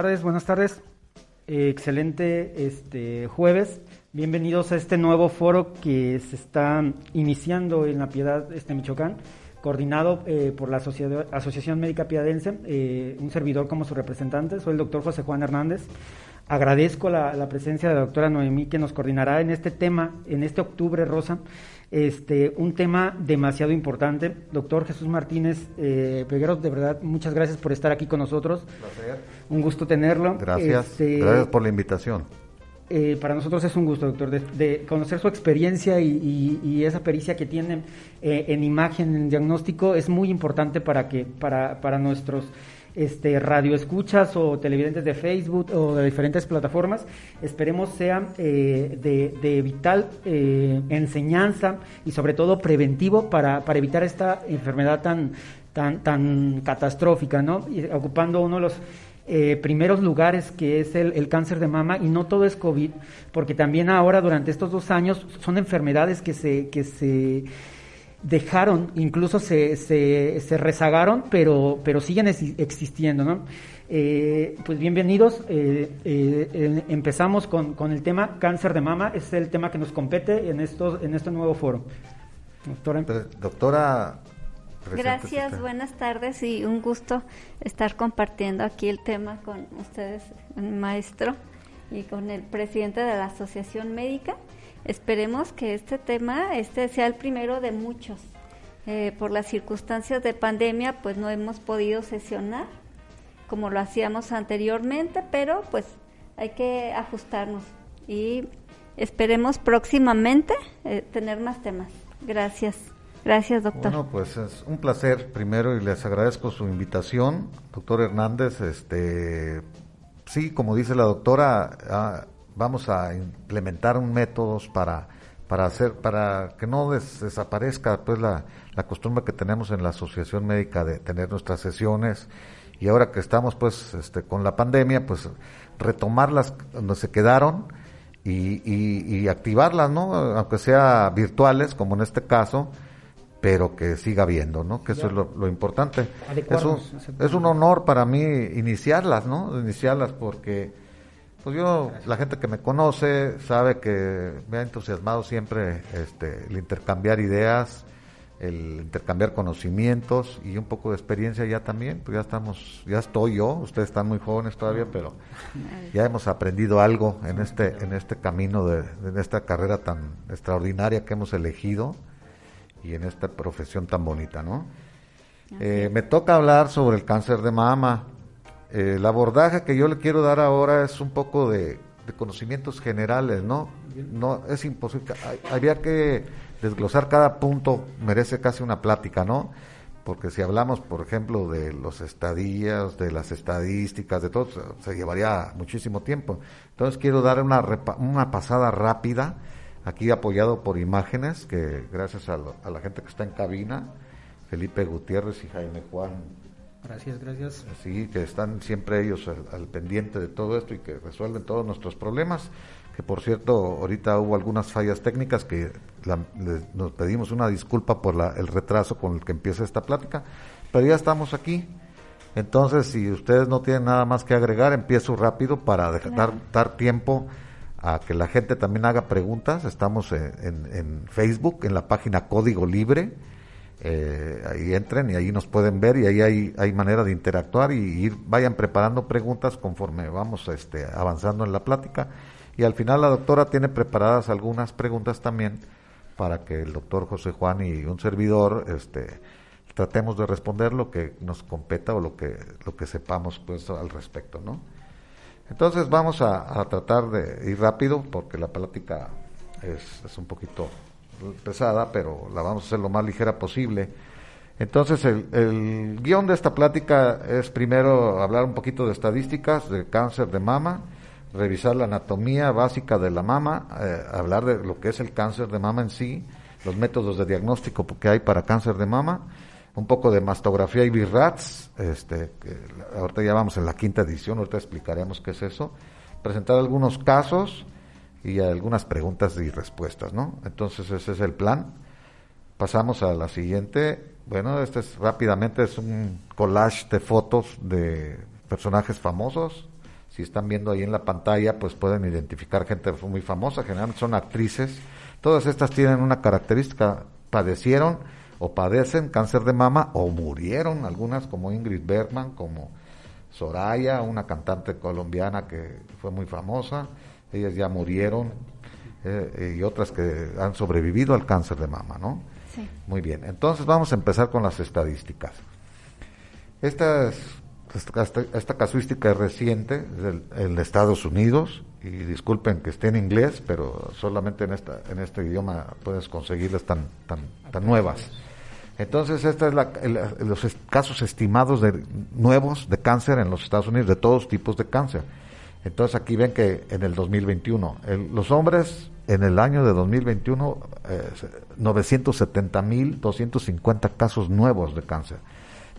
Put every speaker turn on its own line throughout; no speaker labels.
Buenas tardes. Eh, excelente este jueves. Bienvenidos a este nuevo foro que se está iniciando en la Piedad este Michoacán, coordinado eh, por la Asociación Médica Piadense, eh, un servidor como su representante. Soy el doctor José Juan Hernández. Agradezco la presencia de la doctora Noemí que nos coordinará en este tema, en este octubre rosa, este, un tema demasiado importante. Doctor Jesús Martínez eh, Pegueros, de verdad, muchas gracias por estar aquí con nosotros. Un gusto tenerlo.
Gracias. Este, gracias por la invitación.
Eh, para nosotros es un gusto, doctor, de, conocer su experiencia y, esa pericia que tienen eh, en imagen, en diagnóstico, es muy importante para que para, para nuestros este, radio escuchas o televidentes de Facebook o de diferentes plataformas, esperemos sea eh, de, vital eh, enseñanza y sobre todo preventivo para, para evitar esta enfermedad tan, tan, tan catastrófica, ¿no? Y ocupando uno de los eh, primeros lugares que es el, el, cáncer de mama y no todo es COVID, porque también ahora durante estos dos años son enfermedades que se, que se dejaron, incluso se, se, se rezagaron, pero, pero siguen existiendo, ¿no? Eh, pues bienvenidos, eh, eh, empezamos con, con, el tema cáncer de mama, es el tema que nos compete en, estos, en este nuevo foro.
Doctora. Doctora
Gracias, buenas tardes y un gusto estar compartiendo aquí el tema con ustedes, maestro, y con el presidente de la Asociación Médica. Esperemos que este tema este sea el primero de muchos. Eh, por las circunstancias de pandemia, pues no hemos podido sesionar como lo hacíamos anteriormente, pero pues hay que ajustarnos y esperemos próximamente eh, tener más temas. Gracias. Gracias, doctor.
Bueno, pues es un placer primero y les agradezco su invitación, doctor Hernández. Este, sí, como dice la doctora, ah, vamos a implementar un métodos para para hacer para que no desaparezca pues la, la costumbre que tenemos en la asociación médica de tener nuestras sesiones y ahora que estamos pues este con la pandemia pues retomarlas donde se quedaron y, y, activarlas no aunque sea virtuales como en este caso pero que siga habiendo, ¿no? Que eso es lo, lo importante. Es un, es un honor para mí iniciarlas, ¿no? Iniciarlas porque pues yo, la gente que me conoce sabe que me ha entusiasmado siempre este, el intercambiar ideas, el intercambiar conocimientos y un poco de experiencia ya también, pues ya estamos, ya estoy yo, ustedes están muy jóvenes todavía, pero ya hemos aprendido algo en este, en este camino de, en esta carrera tan extraordinaria que hemos elegido y en esta profesión tan bonita, ¿no? Eh, me toca hablar sobre el cáncer de mama. Eh, el abordaje que yo le quiero dar ahora es un poco de, conocimientos generales, ¿no? No es imposible. había que desglosar cada punto, merece casi una plática, ¿no? Porque si hablamos, por ejemplo, de los estadías, de las estadísticas, de todo, se llevaría muchísimo tiempo. Entonces quiero dar una, una pasada rápida, aquí apoyado por imágenes, que gracias a, a la gente que está en cabina, Felipe Gutiérrez y Jaime Juan
Gracias, gracias.
Sí, que están siempre ellos al, pendiente de todo esto y que resuelven todos nuestros problemas. Que por cierto, ahorita hubo algunas fallas técnicas que nos pedimos una disculpa por el retraso con el que empieza esta plática, pero ya estamos aquí. Entonces, si ustedes no tienen nada más que agregar, empiezo rápido para dar, dar tiempo a que la gente también haga preguntas. Estamos en, Facebook, en la página Código Libre. Eh, ahí entren y ahí nos pueden ver y ahí hay, hay manera de interactuar y ir, vayan preparando preguntas conforme vamos este, avanzando en la plática. Y al final la doctora tiene preparadas algunas preguntas también para que el doctor José Juan y un servidor este, tratemos de responder lo que nos competa o lo que, lo que sepamos pues al respecto, ¿no? Entonces vamos a, tratar de ir rápido porque la plática es, un poquito pesada, pero la vamos a hacer lo más ligera posible. Entonces el, guion de esta plática es primero hablar un poquito de estadísticas de cáncer de mama, revisar la anatomía básica de la mama, eh, hablar de lo que es el cáncer de mama en sí, los métodos de diagnóstico que hay para cáncer de mama, un poco de mastografía y BIRATS, este, ahorita ya vamos en la quinta edición, ahorita explicaremos qué es eso, presentar algunos casos y algunas preguntas y respuestas, ¿no? Entonces ese es el plan. Pasamos a la siguiente. Bueno, este es rápidamente es un collage de fotos de personajes famosos. Si están viendo ahí en la pantalla, pues pueden identificar gente muy famosa, generalmente son actrices. Todas estas tienen una característica, padecieron o padecen cáncer de mama o murieron, algunas como Ingrid Bergman, como Soraya, una cantante colombiana que fue muy famosa, ellas ya murieron, eh, y otras que han sobrevivido al cáncer de mama, ¿no? Sí. Muy bien, entonces vamos a empezar con las estadísticas. Esta, esta, esta casuística es reciente, en Estados Unidos, y disculpen que esté en inglés, pero solamente en, esta, en este idioma puedes conseguirlas tan, tan, tan nuevas. Entonces, estos es la, los casos estimados de nuevos de cáncer en los Estados Unidos, de todos tipos de cáncer. Entonces, aquí ven que en el 2021, los hombres en el año de 2021, eh, 970.250 casos nuevos de cáncer,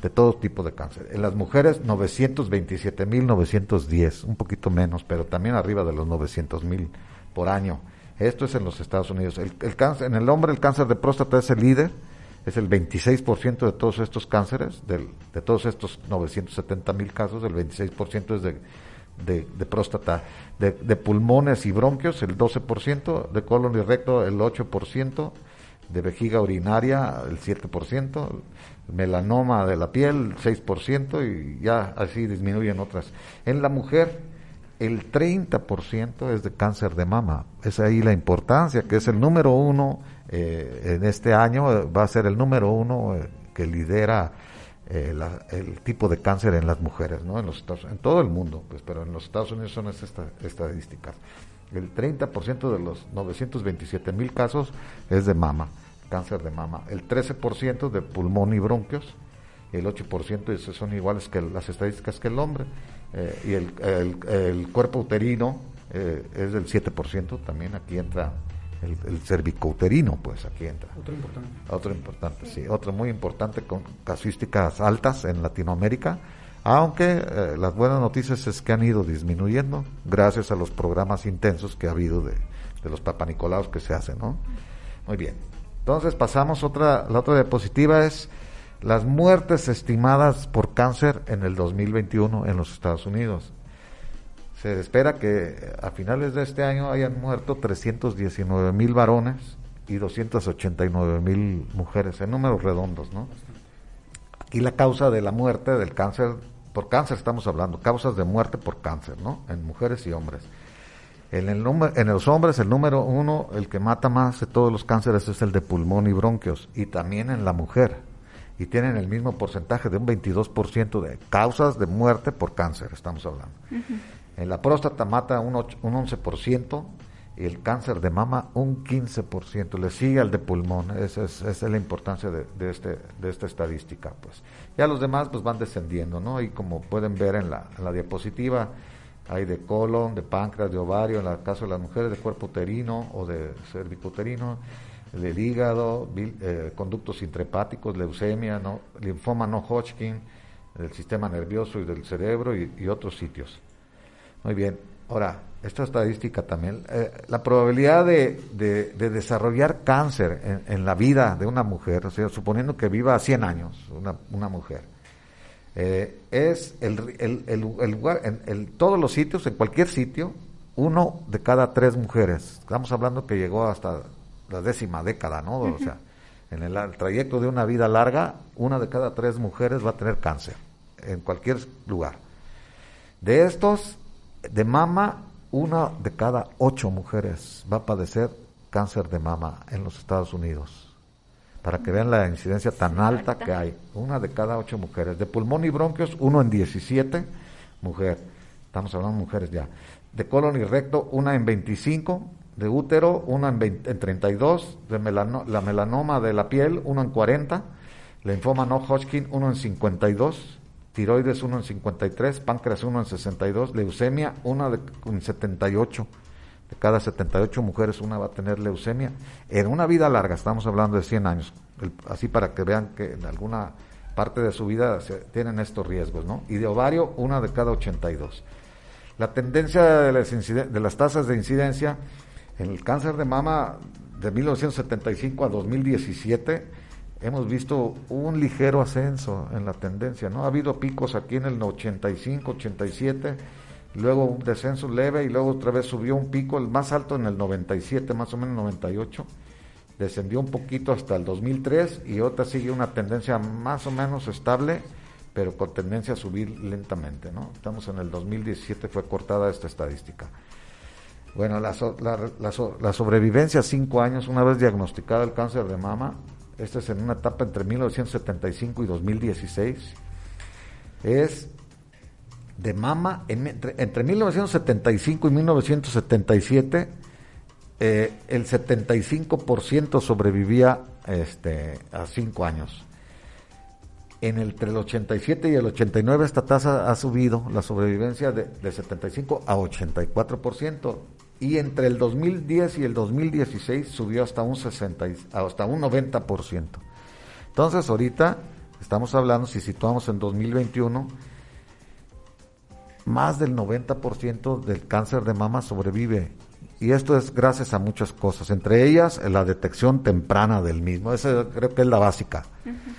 de todo tipo de cáncer. En las mujeres, 927.910, un poquito menos, pero también arriba de los 900.000 por año. Esto es en los Estados Unidos. El, el cáncer, en el hombre, el cáncer de próstata es el líder es el 26% de todos estos cánceres, de todos estos 970 mil casos, el 26% es de, de, próstata, de, pulmones y bronquios, el 12%, de colon y recto, el 8%, de vejiga urinaria, el 7%, melanoma de la piel, el 6%, y ya así disminuyen otras. En la mujer, el 30% es de cáncer de mama. Es ahí la importancia, que es el número uno eh, en este año, eh, va a ser el número uno eh, que lidera el tipo de cáncer en las mujeres, ¿no? En, los en todo el mundo, pues, pero en los Estados Unidos son estas estadísticas. El 30% de los 927 mil casos es de mama, cáncer de mama. El 13% de pulmón y bronquios, el 8% son iguales que las estadísticas que el hombre. Eh, y el, el, cuerpo uterino eh, es del 7%, también aquí entra el, el cervicouterino, pues aquí entra.
Otro importante.
Otro importante, sí. Otro muy importante con casuísticas altas en Latinoamérica, aunque eh, las buenas noticias es que han ido disminuyendo gracias a los programas intensos que ha habido de, de los papanicolaos que se hacen, ¿no? Muy bien. Entonces pasamos otra, la otra diapositiva es las muertes estimadas por cáncer en el 2021 en los Estados Unidos. Se espera que a finales de este año hayan muerto 319 mil varones y 289 mil mujeres, en números redondos, ¿no? Aquí la causa de la muerte del cáncer, por cáncer estamos hablando, causas de muerte por cáncer, ¿no? En mujeres y hombres. En, el en los hombres, el número uno, el que mata más de todos los cánceres es el de pulmón y bronquios, y también en la mujer y tienen el mismo porcentaje de un 22% de causas de muerte por cáncer, estamos hablando. En la próstata mata un, un 11% y el cáncer de mama un 15%, le sigue al de pulmón, esa es, la importancia de, este, de esta estadística. pues Ya los demás pues van descendiendo, ¿no? Y como pueden ver en la, en la diapositiva, hay de colon, de páncreas, de ovario, en el caso de las mujeres, de cuerpo uterino o de cervicuterino, del hígado, eh, conductos intrahepáticos, leucemia, ¿no? linfoma no Hodgkin, del sistema nervioso y del cerebro y, otros sitios. Muy bien, ahora, esta estadística también, eh, la probabilidad de, de, desarrollar cáncer en, la vida de una mujer, o sea, suponiendo que viva 100 años una, una mujer, Eh, es el, el, el, lugar, en todos los sitios, en cualquier sitio, uno de cada tres mujeres. Estamos hablando que llegó hasta la décima década, ¿no? O sea, en el, trayecto de una vida larga, una de cada tres mujeres va a tener cáncer, en cualquier lugar. De estos, de mama, una de cada ocho mujeres va a padecer cáncer de mama en los Estados Unidos. Para que vean la incidencia tan alta que hay. Una de cada ocho mujeres. De pulmón y bronquios, uno en 17 mujer. Estamos hablando de mujeres ya. De colon y recto, una en 25 de útero, uno en, 32, de la melanoma de la piel, uno en 40, linfoma no Hodgkin, uno en 52, tiroides, uno en 53, páncreas, uno en 62, leucemia, una de, en 78. De cada 78 mujeres, una va a tener leucemia. En una vida larga, estamos hablando de 100 años, así para que vean que en alguna parte de su vida se, tienen estos riesgos, ¿no? Y de ovario, una de cada 82. La tendencia de las, de las tasas de incidencia en el cáncer de mama de 1975 a 2017 hemos visto un ligero ascenso en la tendencia, ¿no? Ha habido picos aquí en el 85, 87, luego un descenso leve y luego otra vez subió un pico, el más alto en el 97, más o menos 98, descendió un poquito hasta el 2003 y otra sigue una tendencia más o menos estable, pero con tendencia a subir lentamente, ¿no? Estamos en el 2017, fue cortada esta estadística. Bueno, la, la, sobrevivencia a cinco años, una vez diagnosticada el cáncer de mama, esta es en una etapa entre 1975 y 2016, es de mama entre, 1975 y 1977 eh, el 75% sobrevivía este, a cinco años. En el, entre el 87 y el 89 esta tasa ha subido, la sobrevivencia de, de 75 a 84% y entre el 2010 y el 2016 subió hasta un 60 hasta un 90%. Entonces, ahorita estamos hablando si situamos en 2021 más del 90% del cáncer de mama sobrevive y esto es gracias a muchas cosas, entre ellas la detección temprana del mismo, esa creo que es la básica.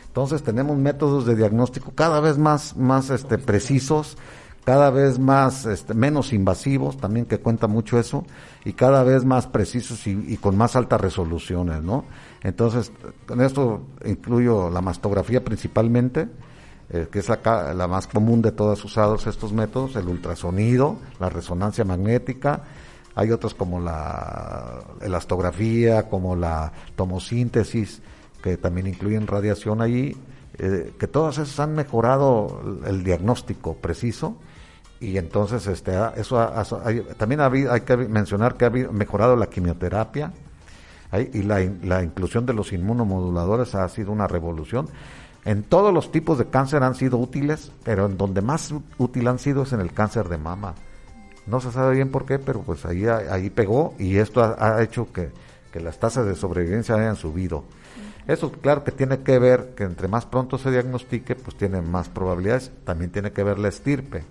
Entonces tenemos métodos de diagnóstico cada vez más, más este, precisos, cada vez más este, menos invasivos, también que cuenta mucho eso, y cada vez más precisos y, con más altas resoluciones, ¿no? Entonces, con esto incluyo la mastografía principalmente, eh, que es la, la, más común de todos usados estos métodos, el ultrasonido, la resonancia magnética, hay otros como la elastografía, como la tomosíntesis, que también incluyen radiación allí, eh, que todas esas han mejorado el diagnóstico preciso y entonces este eso también hay que mencionar que ha mejorado la quimioterapia y la, la, inclusión de los inmunomoduladores ha sido una revolución. En todos los tipos de cáncer han sido útiles pero en donde más útil han sido es en el cáncer de mama. No se sabe bien por qué pero pues ahí ahí pegó y esto ha, hecho que, que las tasas de sobrevivencia hayan subido. Eso claro que tiene que ver que entre más pronto se diagnostique pues tiene más probabilidades. También tiene que ver la estirpe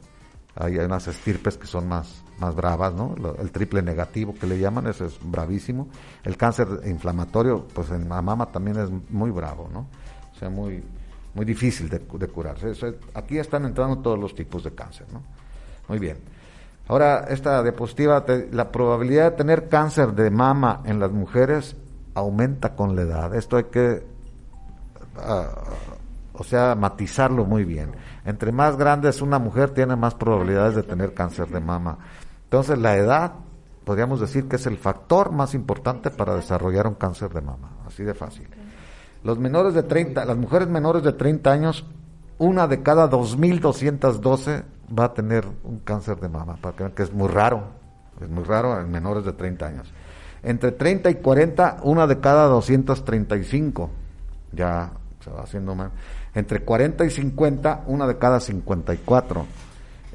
hay, unas estirpes que son más, más bravas, ¿no? El triple negativo que le llaman, ese es bravísimo. El cáncer inflamatorio, pues en la mama también es muy bravo, ¿no? O sea, muy, muy difícil de, curarse. aquí están entrando todos los tipos de cáncer, ¿no? Muy bien. Ahora, esta diapositiva, la probabilidad de tener cáncer de mama en las mujeres aumenta con la edad. Esto hay que, ah, o sea, matizarlo muy bien. Entre más grande es una mujer, tiene más probabilidades de tener cáncer de mama. Entonces, la edad, podríamos decir que es el factor más importante para desarrollar un cáncer de mama. Así de fácil. Los menores de 30, las mujeres menores de 30 años, una de cada 2.212 va a tener un cáncer de mama, para que vean que es muy raro, es muy raro en menores de 30 años. Entre 30 y 40, una de cada 235, ya se va haciendo más. Entre 40 y 50, una de cada 54.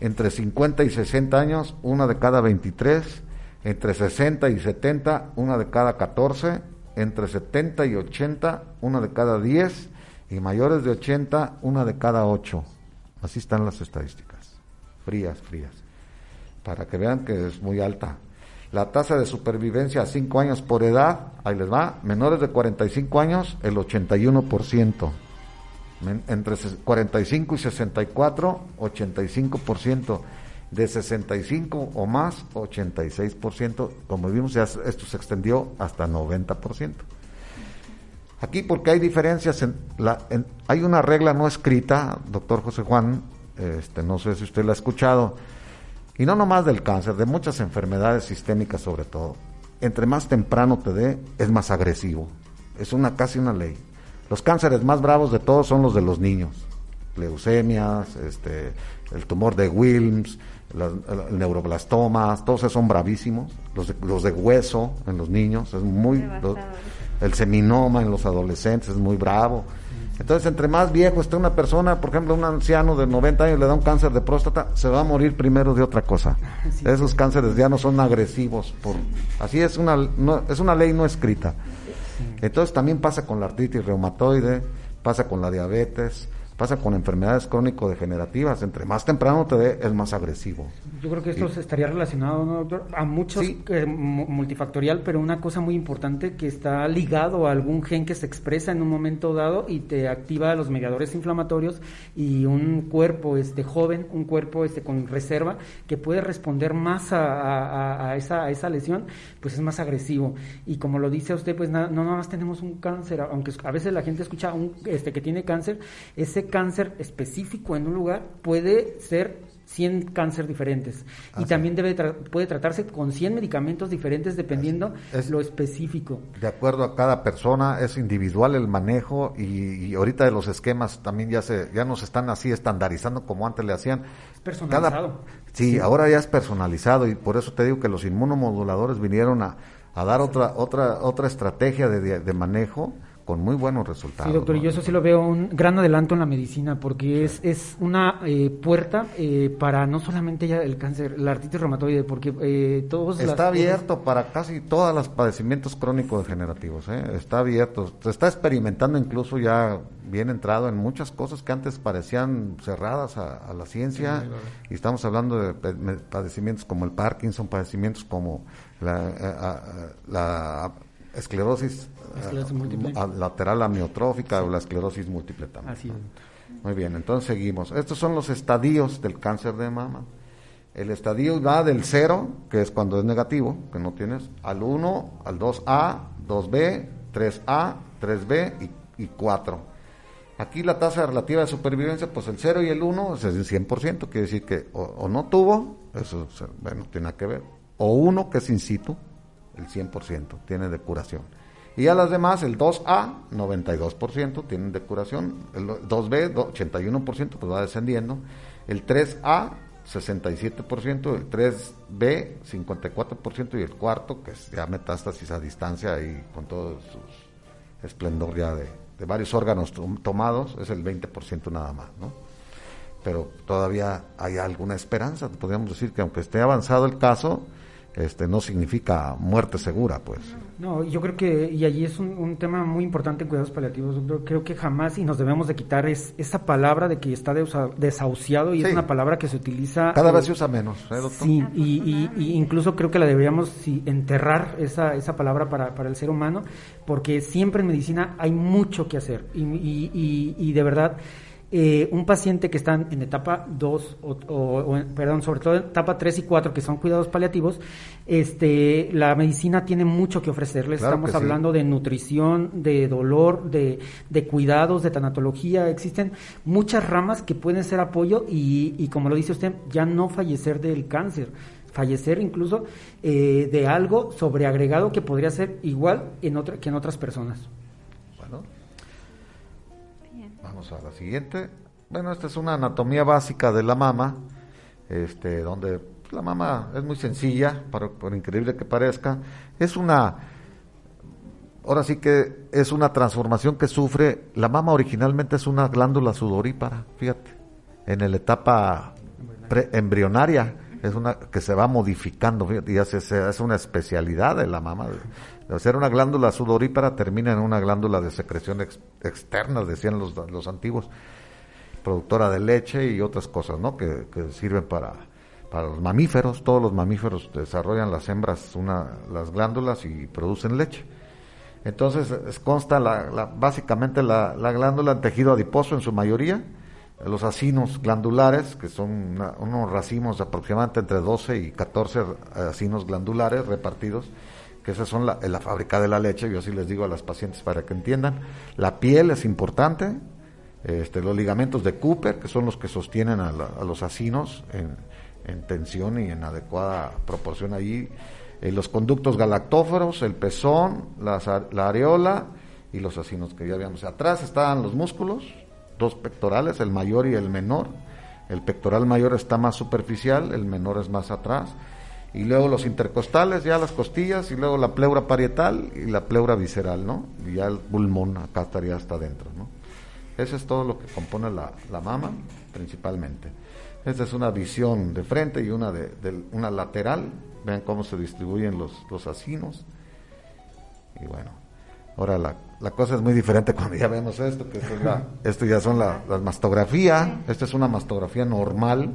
Entre 50 y 60 años, una de cada 23. Entre 60 y 70, una de cada 14. Entre 70 y 80, una de cada 10. Y mayores de 80, una de cada 8. Así están las estadísticas. Frías, frías. Para que vean que es muy alta. La tasa de supervivencia a 5 años por edad, ahí les va, menores de 45 años, el 81%. Entre 45 y 64, 85%. De 65 o más, 86%. Como vimos, ya esto se extendió hasta 90%. Aquí porque hay diferencias, en la, hay una regla no escrita, doctor José Juan, este, no sé si usted la ha escuchado, y no nomás del cáncer, de muchas enfermedades sistémicas sobre todo. Entre más temprano te dé, es más agresivo. Es una casi una ley. Los cánceres más bravos de todos son los de los niños. Leucemias, este, el tumor de Wilms, el neuroblastoma, todos esos son bravísimos. Los de, los de hueso en los niños, es muy... el seminoma en los adolescentes es muy bravo. Entonces, entre más viejo esté una persona, por ejemplo, un anciano de 90 años le da un cáncer de próstata, se va a morir primero de otra cosa. Esos cánceres ya no son agresivos. Por, así es una, es una ley no escrita. Entonces también pasa con la artritis reumatoide, pasa con la diabetes, pasa con enfermedades crónico-degenerativas. Entre más temprano te dé, es más agresivo.
Yo creo que esto estaría relacionado, ¿no, doctor? A muchos, eh, multifactorial, pero una cosa muy importante que está ligado a algún gen que se expresa en un momento dado y te activa los mediadores inflamatorios y un cuerpo este joven, un cuerpo este con reserva que puede responder más a, a, esa, a esa lesión, pues es más agresivo. Y como lo dice usted, pues no nada más tenemos un cáncer, aunque a veces la gente escucha un, este que tiene cáncer, ese cáncer específico en un lugar puede ser 100 cáncer diferentes. y también debe puede tratarse con 100 medicamentos diferentes dependiendo es, lo específico.
De acuerdo a cada persona, es individual el manejo y, ahorita de los esquemas también ya se ya nos están así estandarizando como antes le hacían.
personalizado.
sí, ahora ya es personalizado y por eso te digo que los inmunomoduladores vinieron a, a dar otra otra otra estrategia de, de manejo con muy buenos resultados.
Sí, doctor, y yo eso sí lo veo un gran adelanto en la medicina, porque es, es una eh, puerta eh, para no solamente ya el cáncer, la artritis reumatoide, porque eh, todos...
Está abierto para casi todos los padecimientos crónicos degenerativos, ¿eh? está abierto, se está experimentando incluso ya bien entrado en muchas cosas que antes parecían cerradas a, la ciencia, y estamos hablando de padecimientos como el Parkinson, padecimientos como la, la esclerosis lateral amiotrófica o la esclerosis múltiple también. Muy bien, entonces seguimos. Estos son los estadios del cáncer de mama. El estadio va del 0, que es cuando es negativo, que no tienes, al 1, al 2A, 2B, 3A, 3B y, 4. Aquí la tasa relativa de supervivencia, pues el 0 y el 1 es el 100%, quiere decir que o, no tuvo, eso bueno, tiene que ver, o 1 que es in situ, el 100% tiene de curación. Y a las demás, el 2A, 92% tienen de curación, el 2B, 81%, pues va descendiendo, el 3A, 67%, el 3B, 54%, y el cuarto, que es ya metástasis a distancia y con todo su esplendor ya de, de varios órganos tomados, es el 20% nada más, ¿no? Pero todavía hay alguna esperanza, podríamos decir que aunque esté avanzado el caso, este, no significa muerte segura, pues.
No, yo creo que, y allí es un, tema muy importante en cuidados paliativos, doctor, creo que jamás y nos debemos de quitar es, esa palabra de que está desahuciado y es una palabra que se utiliza...
Cada vez se usa menos, ¿eh, doctor?
Sí, y, y, incluso creo que la deberíamos enterrar, esa, esa palabra para, para el ser humano, porque siempre en medicina hay mucho que hacer y, y de verdad eh, un paciente que está en etapa 2, o, perdón, sobre todo en etapa 3 y 4, que son cuidados paliativos, este, la medicina tiene mucho que ofrecerles. Estamos hablando de nutrición, de dolor, de, de, cuidados, de tanatología. Existen muchas ramas que pueden ser apoyo y, y como lo dice usted, ya no fallecer del cáncer fallecer incluso eh, de algo sobreagregado que podría ser igual en otra, que en otras personas.
Vamos a la siguiente. Bueno, esta es una anatomía básica de la mama, este, donde la mama es muy sencilla, por, increíble que parezca. Es una, ahora sí que es una transformación que sufre. La mama originalmente es una glándula sudorípara, fíjate, en la etapa embrionaria es una que se va modificando, fíjate, y es una especialidad de la mama de ser una glándula sudorípara termina en una glándula de secreción externa, decían los, los antiguos, productora de leche y otras cosas, ¿no? Que, sirven para, para los mamíferos. Todos los mamíferos desarrollan las hembras una, las glándulas y producen leche. Entonces consta la, básicamente la, glándula en tejido adiposo en su mayoría, los acinos glandulares, que son unos racimos aproximadamente entre 12 y 14 acinos glandulares repartidos, que esas son la, la fábrica de la leche, yo así les digo a las pacientes para que entiendan. La piel es importante, este, los ligamentos de Cooper, que son los que sostienen a, los acinos en, tensión y en adecuada proporción allí, eh, los conductos galactóferos, el pezón, la, la areola y los acinos que ya vimos. Atrás están los músculos, dos pectorales, el mayor y el menor. El pectoral mayor está más superficial, el menor es más atrás. Y luego los intercostales, ya las costillas, y luego la pleura parietal y la pleura visceral, ¿no? Y ya el pulmón acá estaría hasta adentro, ¿no? Eso es todo lo que compone la, la mama, principalmente. Esta es una visión de frente y una de, una lateral. Vean cómo se distribuyen los, los acinos. Y bueno, ahora la, la, cosa es muy diferente cuando ya vemos esto, que esto, esto ya son la, las mastografías. Esta es una mastografía normal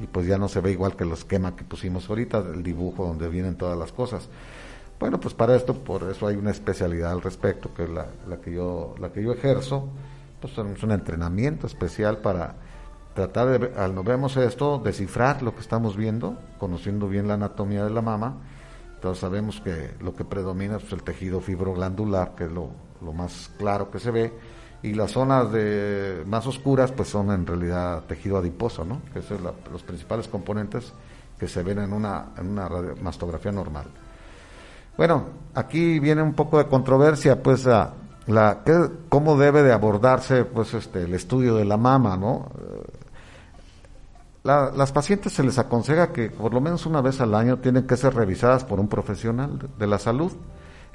y pues ya no se ve igual que el esquema que pusimos ahorita, el dibujo donde vienen todas las cosas. Bueno, pues para esto, por eso hay una especialidad al respecto, que es la, que yo, la que yo ejerzo pues es un entrenamiento especial para tratar de, al no vemos esto, descifrar lo que estamos viendo, conociendo bien la anatomía de la mama. Entonces sabemos que lo que predomina es el tejido fibroglandular, que es lo, más claro que se ve, y las zonas de, más oscuras pues son en realidad tejido adiposo, ¿no? que son los principales componentes que se ven en una, en una mastografía normal. Bueno, aquí viene un poco de controversia, pues a, la cómo debe de abordarse pues este el estudio de la mama no las pacientes se les aconseja que por lo menos una vez al año tienen que ser revisadas por un profesional de, la salud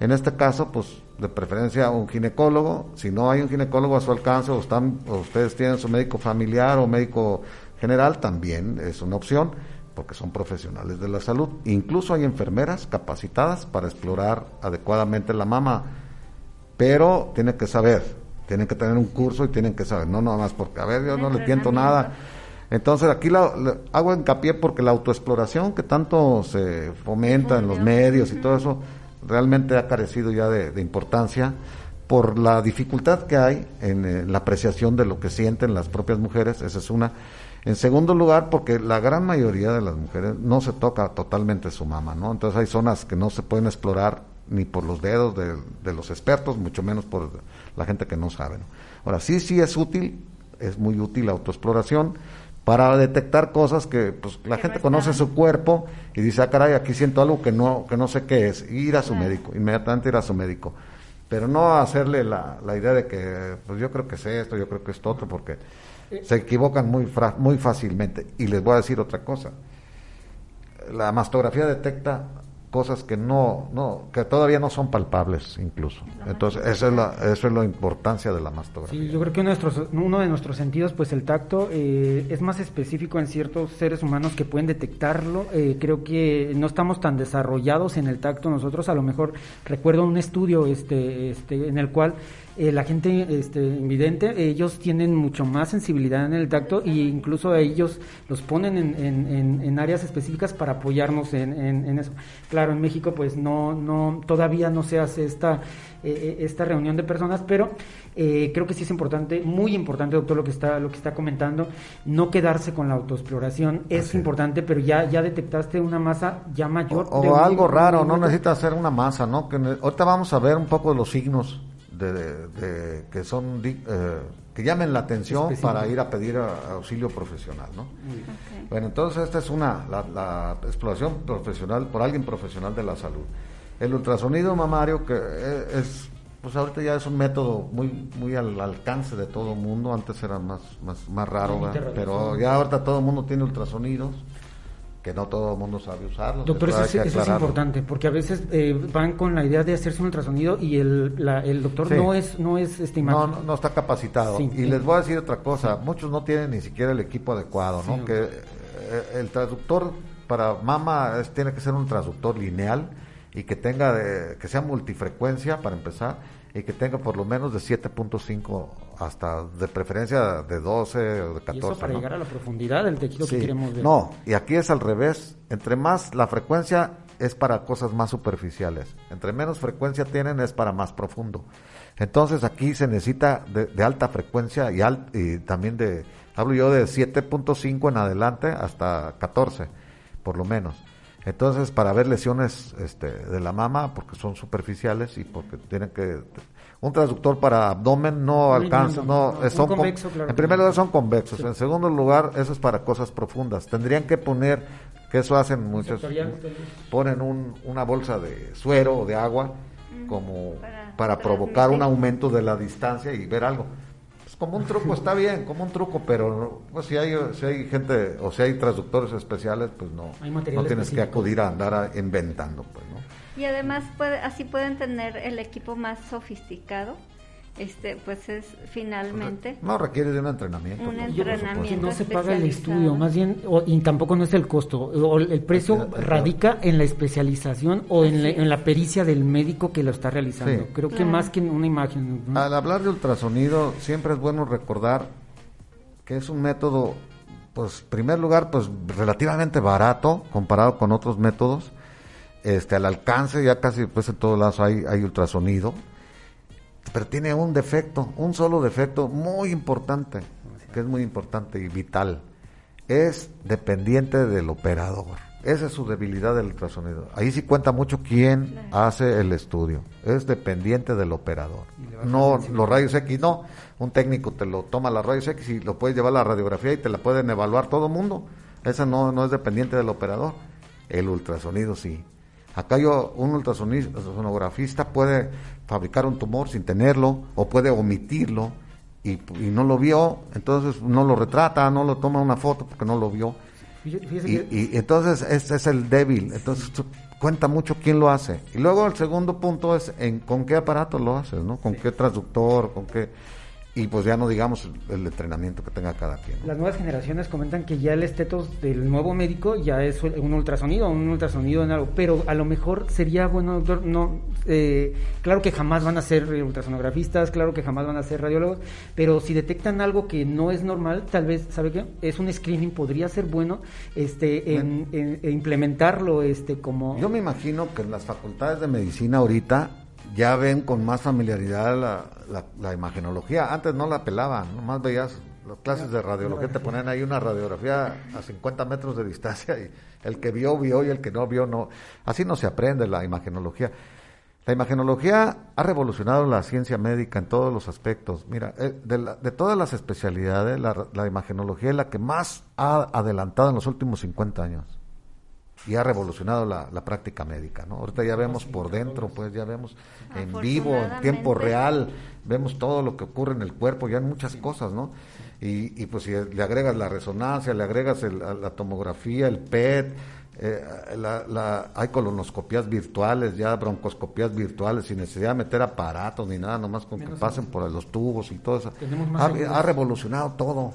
en este caso pues de preferencia un ginecólogo. Si no hay un ginecólogo a su alcance o están o ustedes tienen su médico familiar o médico general también es una opción porque son profesionales de la salud. Incluso hay enfermeras capacitadas para explorar adecuadamente la mama pero tienen que saber, tienen que tener un curso y tienen que saber, no nada más porque, a ver, yo no le tiento nada. Entonces aquí la, hago hincapié porque la autoexploración que tanto se fomenta en los medios y todo eso, realmente ha carecido ya de, importancia por la dificultad que hay en, en, la apreciación de lo que sienten las propias mujeres, esa es una. En segundo lugar, porque la gran mayoría de las mujeres no se toca totalmente su mama, ¿no? Entonces hay zonas que no se pueden explorar ni por los dedos de, los expertos, mucho menos por la gente que no sabe. Ahora, sí, sí es útil, es muy útil la autoexploración para detectar cosas que pues, la gente conoce su cuerpo y dice, ah, caray, aquí siento algo que no, que no sé qué es, ir a su médico, inmediatamente ir a su médico. Pero no hacerle la, la idea de que, pues yo creo que es esto, yo creo que es otro, porque eh. se equivocan muy, muy fácilmente. Y les voy a decir otra cosa. La mastografía detecta cosas que no, no, que todavía no son palpables incluso. Entonces, esa es la, eso es la importancia de la mastografía.
Sí, yo creo que uno de nuestros sentidos, pues el tacto, eh, es más específico en ciertos seres humanos que pueden detectarlo. Eh, creo que no estamos tan desarrollados en el tacto nosotros. A lo mejor recuerdo un estudio este, este, en el cual eh, la gente este, invidente, ellos tienen mucho más sensibilidad en el tacto e incluso ellos los ponen en, en, áreas específicas para apoyarnos en, eso. Claro, en México pues no, no, todavía no se hace esta, eh, eh, esta reunión de personas, pero creo que sí es importante, muy importante, doctor, lo que está, lo que está comentando, no quedarse con la autoexploración, es importante, pero ya, ya detectaste una masa ya mayor.
O, algo raro, no necesita hacer una masa, ¿no? Que ahorita vamos a ver un poco de los signos de, que son eh, que llamen la atención para ir a pedir auxilio profesional, ¿no? Bueno, entonces esta es una la, exploración profesional por alguien profesional de la salud. El ultrasonido mamario que e, es pues ahorita ya es un método muy muy al alcance de todo el mundo, antes era más más más raro, pero ya ahorita todo el mundo tiene ultrasonidos que no todo el mundo sabe usarlo.
Doctor, eso, es importante, porque a veces eh, van con la idea de hacerse un ultrasonido y el, el doctor no es no es estimado.
No, no, está capacitado. y les voy a decir otra cosa, muchos no tienen ni siquiera el equipo adecuado, ¿no? Que eh, el traductor para mama es, tiene que ser un traductor lineal y que tenga que sea multifrecuencia para empezar y que tenga por lo menos de 7.5 hasta de preferencia de 12 o de 14. Y eso
para llegar a la profundidad del tejido que queremos ver.
No, y aquí es al revés. Entre más la frecuencia es para cosas más superficiales. Entre menos frecuencia tienen es para más profundo. Entonces aquí se necesita de, alta frecuencia y, y también de, hablo yo de 7.5 en adelante hasta 14, por lo menos. Entonces, para ver lesiones este, de la mama, porque son superficiales y porque tienen que... Un traductor para abdomen no alcanza, no, son convexo, en primer lugar son convexos, en segundo lugar eso es para cosas profundas. Tendrían que poner, que eso hacen muchos, ponen un, una bolsa de suero o de agua como para provocar un aumento de la distancia y ver algo. Como un truco está bien, como un truco, pero pues, si hay si hay gente o si hay traductores especiales, pues no, no tienes que acudir a andar inventando, pues, ¿no?
Y además puede, así pueden tener el equipo más sofisticado este pues es finalmente
no requiere de un entrenamiento
un entrenamiento
no se paga el estudio más bien y tampoco no es el costo el precio radica en la especialización o en la, pericia del médico que lo está realizando. Creo que más que en una imagen
al hablar de ultrasonido siempre es bueno recordar que es un método pues en primer lugar pues relativamente barato comparado con otros métodos este al alcance ya casi pues en todos lados hay hay ultrasonido pero tiene un defecto, un solo defecto muy importante, que es muy importante y vital. Es dependiente del operador. Esa es su debilidad del ultrasonido. Ahí sí cuenta mucho quién hace el estudio. Es dependiente del operador. No los rayos X, no. Un técnico te lo toma las rayos X y lo puedes llevar a la radiografía y te la pueden evaluar todo el mundo. Esa no, no es dependiente del operador. El ultrasonido sí. Acá yo, un ultrasonografista puede fabricar un tumor sin tenerlo o puede omitirlo y, no lo vio, entonces no lo retrata, no lo toma una foto porque no lo vio. Y, entonces ese es el débil, entonces cuenta mucho quién lo hace. Y luego el segundo punto es en con qué aparato lo haces, ¿no? Con qué traductor, con qué y pues ya no digamos el entrenamiento que tenga cada quien.
Las nuevas generaciones comentan que ya el estetos del nuevo médico ya es un ultrasonido, un ultrasonido en algo, pero a lo mejor sería bueno, doctor, no, eh, claro que jamás van a ser ultrasonografistas, claro que jamás van a ser radiólogos, pero si detectan algo que no es normal, tal vez, ¿sabe qué? Es un screening, podría ser bueno este, en, implementarlo este, como...
Yo me imagino que en las facultades de medicina ahorita ya ven con más familiaridad la, la, imagenología. Antes no la pelaban, nomás veías las clases de radiología, te ponían ahí una radiografía a 50 metros de distancia y el que vio, vio y el que no vio, no. Así no se aprende la imagenología. La imagenología ha revolucionado la ciencia médica en todos los aspectos. Mira, eh, de, de todas las especialidades, la, la imagenología es la que más ha adelantado en los últimos 50 años y ha revolucionado la, práctica médica, ¿no? Ahorita ya vemos por dentro, pues ya vemos en vivo, en tiempo real, vemos todo lo que ocurre en el cuerpo, ya en muchas cosas, ¿no? Y, y pues si le agregas la resonancia, le agregas la tomografía, el PET, eh, la, hay colonoscopías virtuales, ya broncoscopías virtuales, sin necesidad de meter aparatos ni nada, nomás con que pasen por los tubos y todo eso. Ha, ha revolucionado todo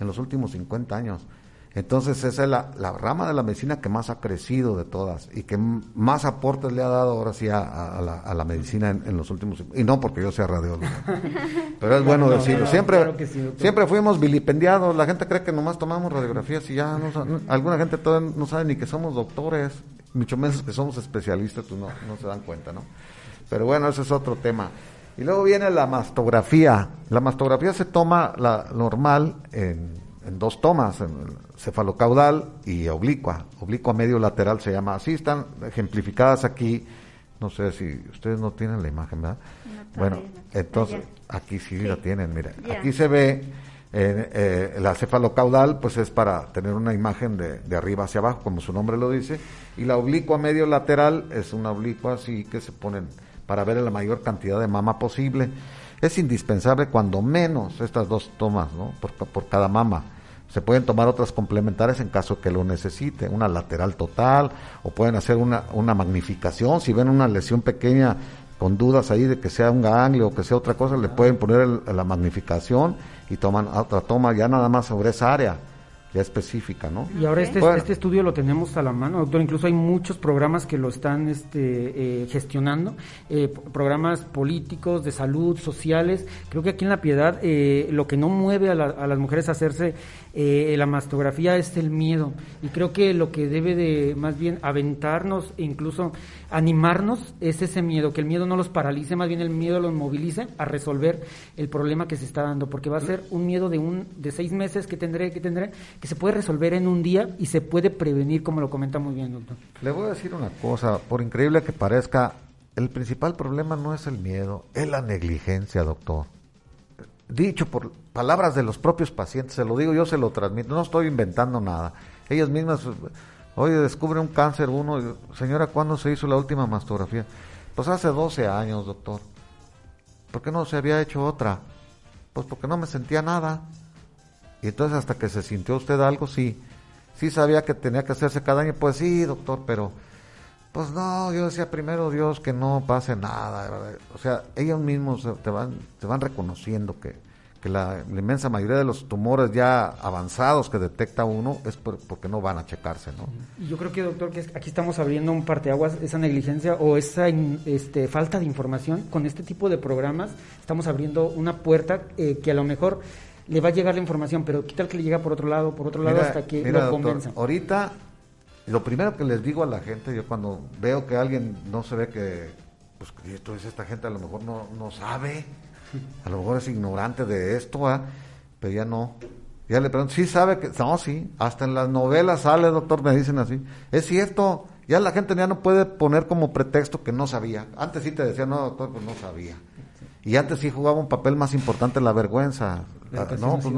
en los últimos 50 años. Entonces esa es la, rama de la medicina que más ha crecido de todas y que más aportes le ha dado ahora sí a, la, medicina en, los últimos y no porque yo sea radiólogo, pero es bueno decirlo. Siempre, siempre fuimos vilipendiados. La gente cree que nomás tomamos radiografías y ya no, alguna gente todavía no sabe ni que somos doctores, mucho menos que somos especialistas, pues no, no se dan cuenta, ¿no? Pero bueno, ese es otro tema. Y luego viene la mastografía. La mastografía se toma la normal en en dos tomas, en cefalocaudal y oblicua. Oblicua medio lateral se llama así, están ejemplificadas aquí. No sé si ustedes no tienen la imagen, ¿verdad? bueno, entonces aquí sí, la tienen, mira. Aquí se ve eh, eh, la cefalocaudal, pues es para tener una imagen de, de, arriba hacia abajo, como su nombre lo dice. Y la oblicua medio lateral es una oblicua así que se ponen para ver la mayor cantidad de mama posible. Es indispensable cuando menos estas dos tomas, ¿no? Por, por cada mama. Se pueden tomar otras complementarias en caso que lo necesite, una lateral total, o pueden hacer una, una magnificación. Si ven una lesión pequeña con dudas ahí de que sea un ganglio o que sea otra cosa, le pueden poner la magnificación y toman otra toma ya nada más sobre esa área. ya específica, ¿no?
Y ahora este, este estudio lo tenemos a la mano, doctor. Incluso hay muchos programas que lo están este, eh, gestionando, eh, programas políticos, de salud, sociales. Creo que aquí en La Piedad eh, lo que no mueve a, a, las mujeres a hacerse la mastografía es el miedo. Y creo que lo que debe de más bien aventarnos e incluso animarnos es ese miedo, que el miedo no los paralice, más bien el miedo los movilice a resolver el problema que se está dando, porque va a ser un miedo de un de seis meses que tendré, que tendré, que se puede resolver en un día y se puede prevenir, como lo comenta muy bien, doctor.
Le voy a decir una cosa, por increíble que parezca, el principal problema no es el miedo, es la negligencia, doctor. Dicho por palabras de los propios pacientes, se lo digo, yo se lo transmito, no estoy inventando nada. Ellas mismas, oye, descubre un cáncer uno, señora, ¿cuándo se hizo la última mastografía? Pues hace 12 años, doctor. ¿Por qué no se había hecho otra? Pues porque no me sentía nada. Y entonces hasta que se sintió usted algo, sí, sí sabía que tenía que hacerse cada año, pues sí, doctor, pero pues no, yo decía primero Dios que no pase nada. O sea, ellos mismos te van, te van reconociendo que, que la, inmensa mayoría de los tumores ya avanzados que detecta uno es porque no van a checarse, ¿no?
Yo creo que, doctor, que aquí estamos abriendo un parteaguas, esa negligencia o esa este, falta de información. Con este tipo de programas estamos abriendo una puerta eh, que a lo mejor le va a llegar la información, pero qué tal que le llega por otro lado, por otro lado, hasta que lo convenza.
Ahorita, lo primero que les digo a la gente, yo cuando veo que alguien no se ve que, pues entonces esta gente a lo mejor no, no sabe, a lo mejor es ignorante de esto, pero ya no. Ya le pregunto, ¿sí sabe que? No, sí, hasta en las novelas sale, doctor, me dicen así. Es cierto, ya la gente ya no puede poner como pretexto que no sabía. Antes sí te decía, no, doctor, pues no sabía. Y antes sí jugaba un papel más importante la vergüenza. Ah, no, pues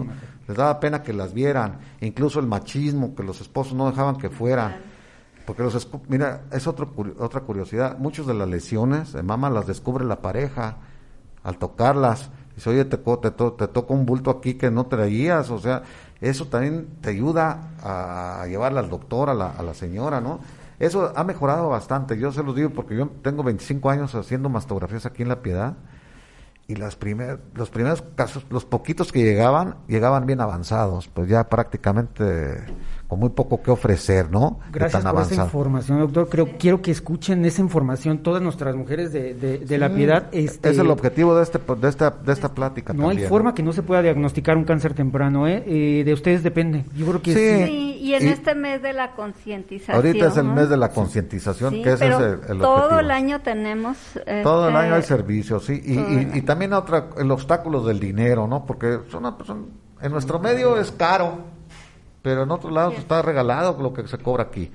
les daba pena que las vieran. incluso el machismo, que los esposos no dejaban que fueran. Porque los mira, es otro, otra curiosidad. Muchas de las lesiones de mama las descubre la pareja al tocarlas. Dice, oye, te, te, te toca un bulto aquí que no traías. O sea, eso también te ayuda a llevarla al doctor, a la, a la señora, ¿no? Eso ha mejorado bastante. Yo se los digo porque yo tengo 25 años haciendo mastografías aquí en La Piedad y las primer, los primeros casos, los poquitos que llegaban, llegaban bien avanzados, pues ya prácticamente con muy poco que ofrecer, ¿no?
Gracias por esa información, doctor. Creo, quiero que escuchen esa información todas nuestras mujeres de, de, la piedad.
Este, es el objetivo de, este, de, esta, de esta plática.
No hay forma que no se pueda diagnosticar un cáncer temprano, ¿eh? eh de ustedes depende. Yo creo que
sí. y en este mes de la concientización.
Ahorita es el mes de la concientización, que ese es el,
Todo el año tenemos.
Todo el año hay este, servicios, sí. Y, y, también otra, el obstáculo del dinero, ¿no? Porque son, son en nuestro medio es caro pero en otros lados está regalado lo que se cobra aquí.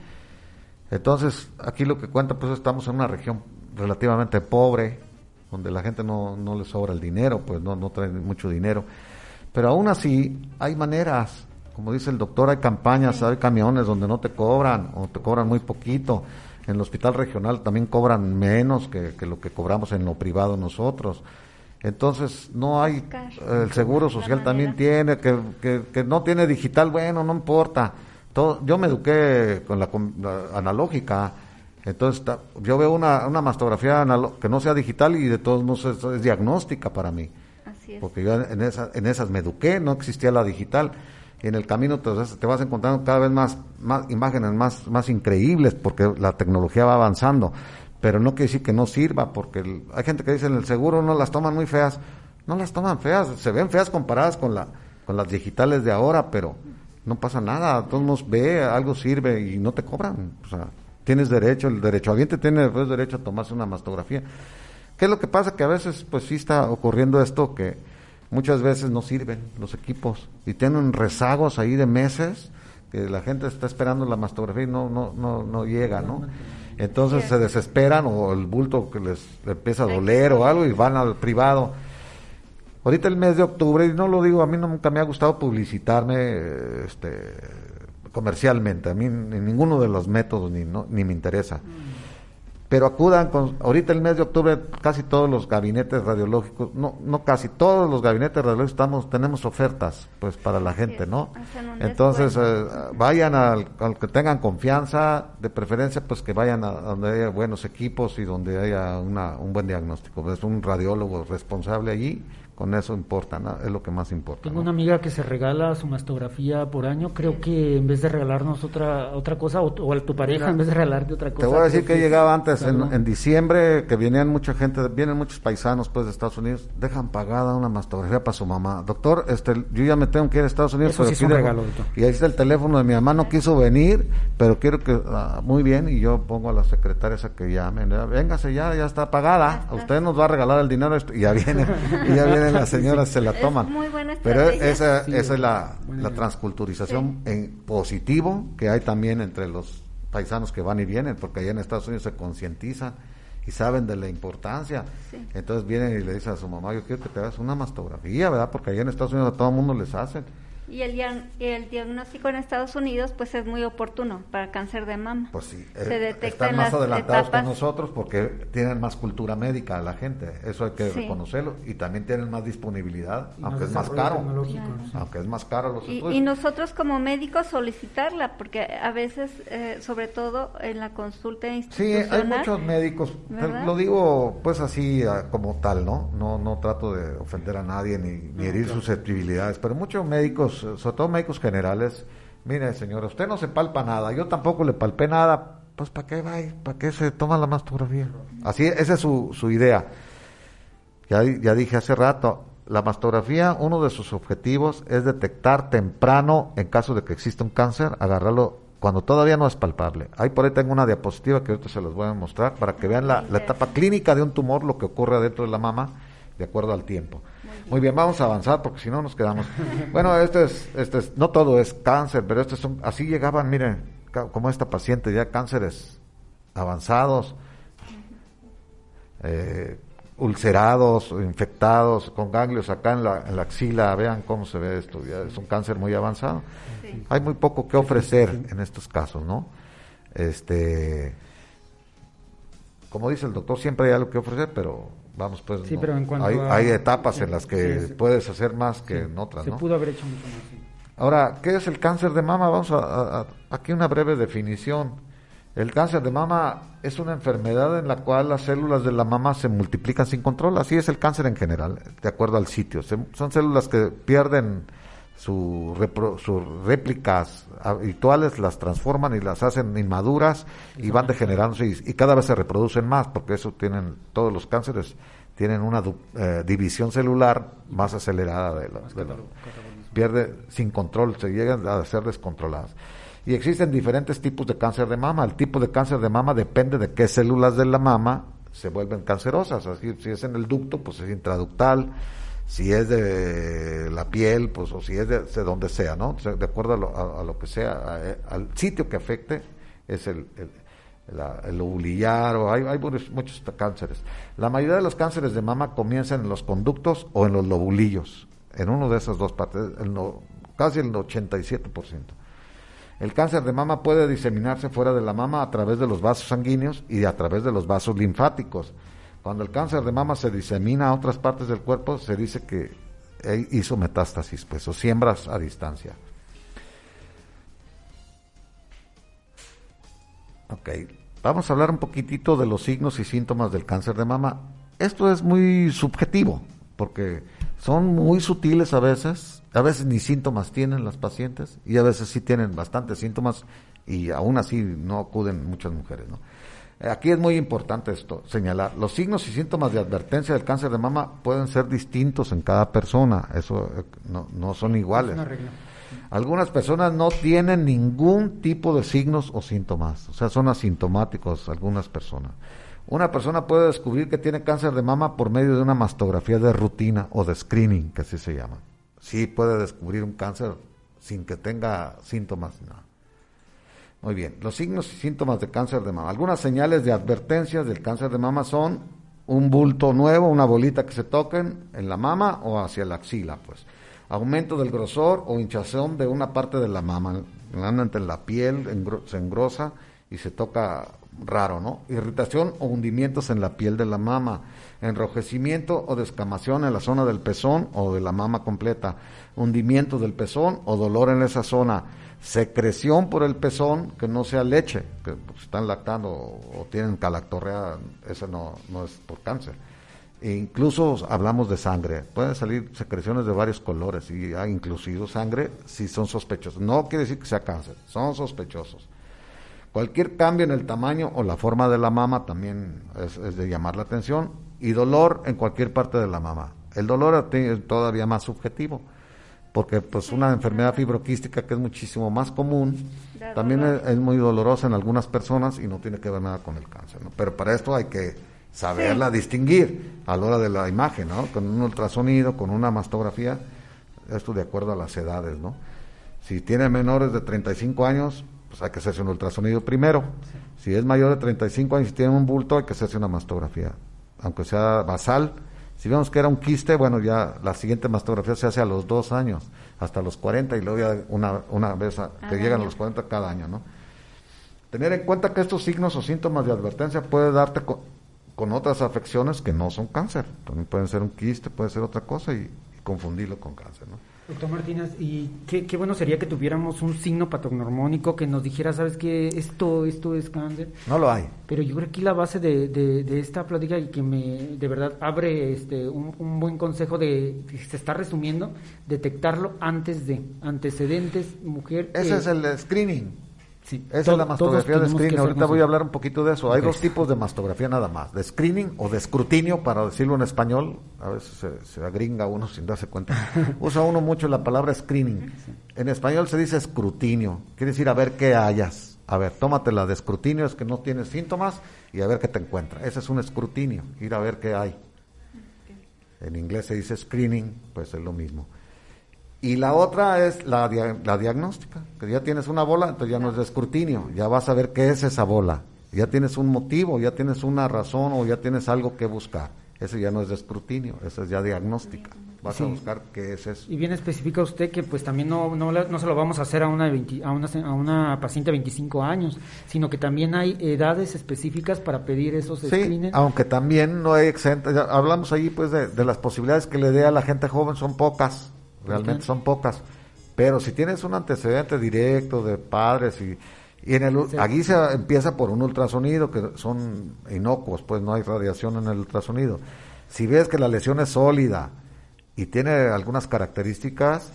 Entonces, aquí lo que cuenta, pues estamos en una región relativamente pobre, donde la gente no, no le sobra el dinero, pues no, no trae mucho dinero. Pero aún así, hay maneras, como dice el doctor, hay campañas, hay camiones donde no te cobran o te cobran muy poquito. En el hospital regional también cobran menos que, que lo que cobramos en lo privado nosotros. Entonces, no hay, el Seguro Social también tiene, que, que, no tiene digital, bueno, no importa. Todo, yo me eduqué con la, analógica, entonces yo veo una, una mastografía que no sea digital y de todos modos es, diagnóstica para mí. Así es. Porque yo en, esa, en esas me eduqué, no existía la digital. Y en el camino te, te vas encontrando cada vez más, más imágenes más, más increíbles porque la tecnología va avanzando pero no quiere decir que no sirva, porque hay gente que dice en el seguro no las toman muy feas, no las toman feas, se ven feas comparadas con la con las digitales de ahora, pero no pasa nada, todos nos ve, algo sirve y no te cobran, o sea, tienes derecho, el derecho habiente tiene después derecho a tomarse una mastografía. ¿Qué es lo que pasa? Que a veces pues sí está ocurriendo esto que muchas veces no sirven los equipos y tienen rezagos ahí de meses que la gente está esperando la mastografía y no no no no llega, ¿no? Entonces se desesperan o el bulto que les, empieza a doler o algo y van al privado. Ahorita el mes de octubre, y no lo digo, a mí nunca me ha gustado publicitarme este, comercialmente, a mí en ninguno de los métodos ni, no, ni me interesa. Mm pero acudan con, ahorita el mes de octubre casi todos los gabinetes radiológicos, no, no casi todos los gabinetes radiológicos estamos, tenemos ofertas pues para la gente, ¿no? Entonces eh, vayan al, que tengan confianza, de preferencia pues que vayan a, donde haya buenos equipos y donde haya una, un buen diagnóstico, es un radiólogo responsable allí con eso importa, es lo que más importa.
Tengo una amiga que se regala su mastografía por año, creo que en vez de regalarnos otra otra cosa, o, a tu pareja en vez de regalarte otra cosa.
Te voy a decir que, llegaba antes, en, diciembre, que venían mucha gente, vienen muchos paisanos pues de Estados Unidos, dejan pagada una mastografía para su mamá. Doctor, este, yo ya me tengo que ir a Estados Unidos.
Eso sí es un regalo, doctor.
Y ahí está el teléfono de mi mamá, no quiso venir, pero quiero que, ah, muy bien, y yo pongo a la secretaria esa que llame, véngase ya, ya está pagada, usted nos va a regalar el dinero, y ya viene, y ya viene las señoras se la toman.
muy buena
Pero esa, esa es la, la transculturización en positivo que hay también entre los paisanos que van y vienen, porque allá en Estados Unidos se concientiza y saben de la importancia. Entonces vienen y le dicen a su mamá, yo quiero que te hagas una mastografía, ¿verdad? Porque allá en Estados Unidos a todo el mundo les hacen.
Y el, el diagnóstico en Estados Unidos pues es muy oportuno para cáncer de mama.
Pues sí, eh, están más adelantados que nosotros porque tienen más cultura médica la gente, eso hay que reconocerlo, y también tienen más disponibilidad, aunque es más caro, aunque es más caro los
y, Y nosotros como médicos solicitarla, porque a veces, eh, sobre todo en la consulta institucional...
Sí, hay muchos médicos, lo digo pues así ah, como tal, ¿no? No, no trato de ofender a nadie ni, ni herir susceptibilidades, pero muchos médicos sobre todo médicos generales, mire señora, usted no se palpa nada, yo tampoco le palpé nada, pues ¿para qué va? ¿Para qué se toma la mastografía? Así, esa es su, su idea. Ya, ya dije hace rato, la mastografía, uno de sus objetivos es detectar temprano, en caso de que exista un cáncer, agarrarlo cuando todavía no es palpable. Ahí por ahí tengo una diapositiva que ahorita se los voy a mostrar para que vean la, la etapa clínica de un tumor, lo que ocurre adentro de la mama, de acuerdo al tiempo. Muy bien, vamos a avanzar porque si no nos quedamos. Bueno, este es, este es, no todo es cáncer, pero estos son, así llegaban, miren, como esta paciente, ya cánceres avanzados, eh, ulcerados, infectados, con ganglios acá en la, en la axila, vean cómo se ve esto, ya es un cáncer muy avanzado. Hay muy poco que ofrecer en estos casos, ¿no? Este, como dice el doctor, siempre hay algo que ofrecer, pero vamos pues hay, etapas en las que puedes hacer más que en otras
se pudo haber hecho mucho más
ahora qué es el cáncer de mama vamos a, aquí una breve definición. El cáncer de mama es una enfermedad en la cual las células de la mama se multiplican sin control. Así es el cáncer en general de acuerdo al sitio. Son células que pierden sus réplicas habituales las transforman y las hacen inmaduras y van degenerándose y, cada vez se reproducen más porque eso tienen todos los cánceres tienen una eh, división celular más acelerada de, la, pierde sin control se llegan a ser descontroladas. Y existen diferentes tipos de cáncer de mama. El tipo de cáncer de mama depende de qué células de la mama se vuelven cancerosas. Así si es en el ducto pues es intraductal si es de la piel, pues, o si es de, donde sea, ¿no? De acuerdo a lo, que sea, al sitio que afecte, es el, el, o hay, hay muchos, cánceres. La mayoría de los cánceres de mama comienzan en los conductos o en los lobulillos, en uno de esas dos partes, el casi el 87%. El cáncer de mama puede diseminarse fuera de la mama a través de los vasos sanguíneos y a través de los vasos linfáticos. Cuando el cáncer de mama se disemina a otras partes del cuerpo, se dice que hizo metástasis, pues, o siembras a distancia. Ok, vamos a hablar un poquitito de los signos y síntomas del cáncer de mama. Esto es muy subjetivo, porque son muy sutiles a veces, a veces ni síntomas tienen las pacientes y a veces sí tienen bastantes síntomas y aún así no acuden muchas mujeres, ¿no? Aquí es muy importante esto, señalar, los signos y síntomas de advertencia del cáncer de mama pueden ser distintos en cada persona, eso eh, no, son iguales. Algunas personas no tienen ningún tipo de signos o síntomas, o sea, son asintomáticos algunas personas. Una persona puede descubrir que tiene cáncer de mama por medio de una mastografía de rutina o de screening, que así se llama. Sí puede descubrir un cáncer sin que tenga síntomas. No. Muy bien, los signos y síntomas de cáncer de mama. Algunas señales de advertencias del cáncer de mama son un bulto nuevo, una bolita que se toquen en la mama o hacia la axila, pues. Aumento del grosor o hinchazón de una parte de la mama, en la piel se engrosa y se toca raro, ¿no? Irritación o hundimientos en la piel de la mama, enrojecimiento o descamación en la zona del pezón o de la mama completa, hundimiento del pezón o dolor en esa zona, secreción por el pezón que no sea leche, que pues, están lactando o, tienen calactorrea, eso no, no es por cáncer. E incluso hablamos de sangre. Pueden salir secreciones de varios colores y ha inclusive sangre si son sospechosos. No quiere decir que sea cáncer, son sospechosos. Cualquier cambio en el tamaño o la forma de la mama también es, de llamar la atención y dolor en cualquier parte de la mama. El dolor es todavía más subjetivo porque pues una enfermedad fibroquística que es muchísimo más común, también es, muy dolorosa en algunas personas y no tiene que ver nada con el cáncer, ¿no? Pero para esto hay que saberla distinguir a la hora de la imagen, ¿no? Con un ultrasonido, con una mastografía, esto de acuerdo a las edades, ¿no? Si tiene menores de 35 años, pues hay que hacerse un ultrasonido primero. Si es mayor de 35 años y tiene un bulto, hay que hacerse una mastografía, aunque sea basal, si vemos que era un quiste, bueno, ya la siguiente mastografía se hace a los dos años, hasta los 40 y luego ya una, una vez que llegan a los 40 cada año, ¿no? Tener en cuenta que estos signos o síntomas de advertencia puede darte con, otras afecciones que no son cáncer. También pueden ser un quiste, puede ser otra cosa y confundirlo con cáncer, ¿no?
Doctor Martínez, y qué, bueno sería que tuviéramos un signo patognomónico que nos dijera, ¿sabes qué? Esto, esto es cáncer.
No lo hay.
Pero yo creo que aquí la base de, de, esta plática y que me de verdad abre este un, un, buen consejo de, se está resumiendo, detectarlo antes de antecedentes, mujer.
Ese es el screening. Esa es la mastografía de screening. Ahorita voy a hablar un poquito de eso. Hay dos tipos de mastografía nada más, de screening o de escrutinio, para decirlo en español. A veces se, agringa uno sin darse cuenta. Usa uno mucho la palabra screening. En español se dice escrutinio. Quiere decir a ver qué hayas. A ver, tómatela de escrutinio, es que no tienes síntomas y a ver qué te encuentra. Ese es un escrutinio, ir a ver qué hay. En inglés se dice screening, pues es lo mismo. Y la otra es la, la diagnóstica, que ya tienes una bola, entonces ya no es de escrutinio, ya vas a ver qué es esa bola, ya tienes un motivo, ya tienes una razón o ya tienes algo que buscar. Eso ya no es de escrutinio, eso es ya diagnóstica. Vas a buscar qué es eso.
Y bien especifica usted que pues también no, no, no se lo vamos a hacer a una, a, una, a una paciente de 25 años, sino que también hay edades específicas para pedir esos
sí, aunque también no hay exenta, hablamos ahí pues de, de las posibilidades que le dé a la gente joven, son pocas realmente son pocas. Pero si tienes un antecedente directo de padres y, y en el, aquí se empieza por un ultrasonido que son inocuos, pues no hay radiación en el ultrasonido. Si ves que la lesión es sólida y tiene algunas características,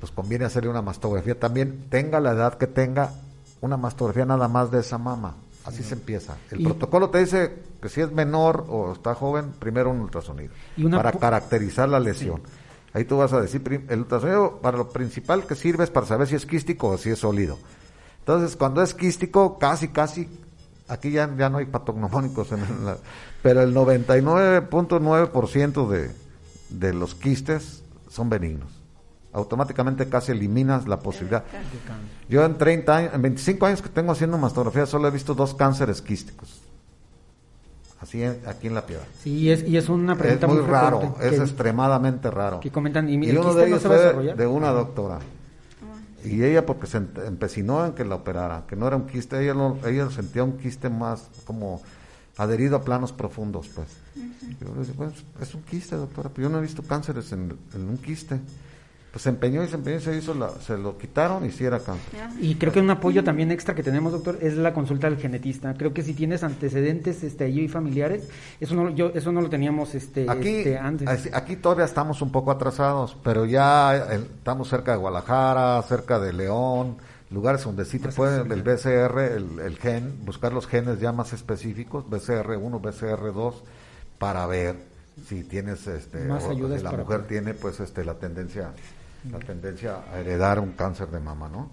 pues conviene hacerle una mastografía también, tenga la edad que tenga, una mastografía nada más de esa mama. Así se empieza. El protocolo te dice que si es menor o está joven, primero un ultrasonido para caracterizar la lesión. Ahí tú vas a decir, el ultrasonido para lo principal que sirve es para saber si es quístico o si es sólido. Entonces, cuando es quístico, casi, casi, aquí ya, ya no hay patognomónicos, en pero el 99.9% de, de los quistes son benignos. Automáticamente casi eliminas la posibilidad. Yo en 30 años, en 25 años que tengo haciendo mastografía, solo he visto dos cánceres quísticos así aquí en la piedra.
Sí, es, y es una
pregunta es muy, raro, es extremadamente raro.
Que comentan, y,
uno de ellos fue de una doctora. Y ella porque se empecinó en que la operara, que no era un quiste, ella, ella sentía un quiste más como adherido a planos profundos, pues. Yo le dije, pues, es un quiste, doctora, pero yo no he visto cánceres en, en un quiste pues se empeñó y se empeñó y se hizo la, se lo quitaron y si era cáncer.
Y creo que un apoyo también extra que tenemos, doctor, es la consulta del genetista. Creo que si tienes antecedentes este y familiares, eso no yo eso no lo teníamos este,
aquí,
este,
antes. Aquí todavía estamos un poco atrasados, pero ya estamos cerca de Guadalajara, cerca de León, lugares donde sí te puede el BCR, el, el gen, buscar los genes ya más específicos, BCR1, BCR2 para ver si tienes este
más o,
si la mujer tiene pues este la tendencia la tendencia a heredar un cáncer de mama, ¿no?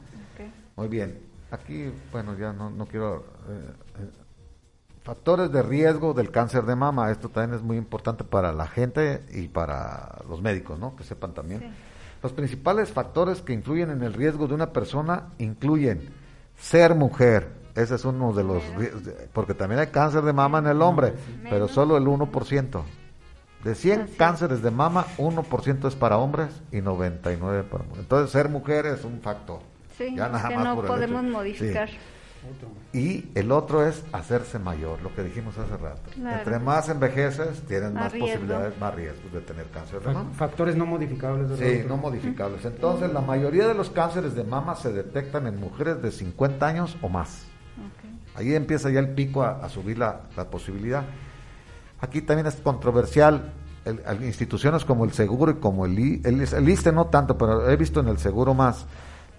Muy bien. Aquí, bueno, ya no, no quiero... Eh, eh, factores de riesgo del cáncer de mama. Esto también es muy importante para la gente y para los médicos, ¿no? Que sepan también. Los principales factores que influyen en el riesgo de una persona incluyen ser mujer. Ese es uno de los... Porque también hay cáncer de mama en el hombre, pero solo el 1%. De 100 cánceres de mama, 1% es para hombres y 99 para mujeres. Entonces, ser mujer es un factor.
Sí, ya nada que no podemos modificar.
Y el otro es hacerse mayor, lo que dijimos hace rato. Entre más envejeces, tienes más, posibilidades, más riesgos de tener cáncer de mama.
Factores no modificables.
Sí, no modificables. Entonces, la mayoría de los cánceres de mama se detectan en mujeres de 50 años o más. Ahí empieza ya el pico a, subir la, la posibilidad. Aquí también es controversial. instituciones como el seguro y como el, el, el ISTE no tanto, pero he visto en el seguro más,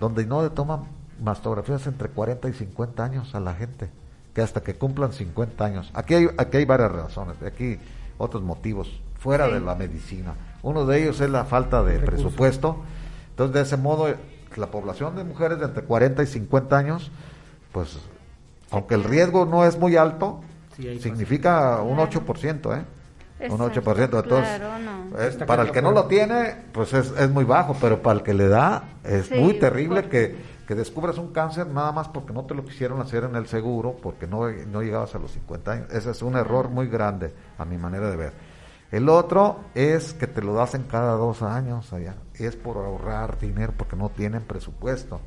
donde no le toman mastografías entre 40 y 50 años a la gente, que hasta que cumplan 50 años. Aquí hay, aquí hay varias razones, aquí otros motivos fuera de la medicina. Uno de ellos es la falta de presupuesto. Entonces, de ese modo, la población de mujeres de entre 40 y 50 años, pues, aunque el riesgo no es muy alto, significa un 8%, ¿eh? un 8%. Entonces, para el que no lo tiene, pues es, es, muy bajo, pero para el que le da, es muy terrible que, que, descubras un cáncer nada más porque no te lo quisieron hacer en el seguro, porque no, no llegabas a los 50 años. Ese es un error muy grande, a mi manera de ver. El otro es que te lo hacen cada dos años allá. Y es por ahorrar dinero porque no tienen presupuesto.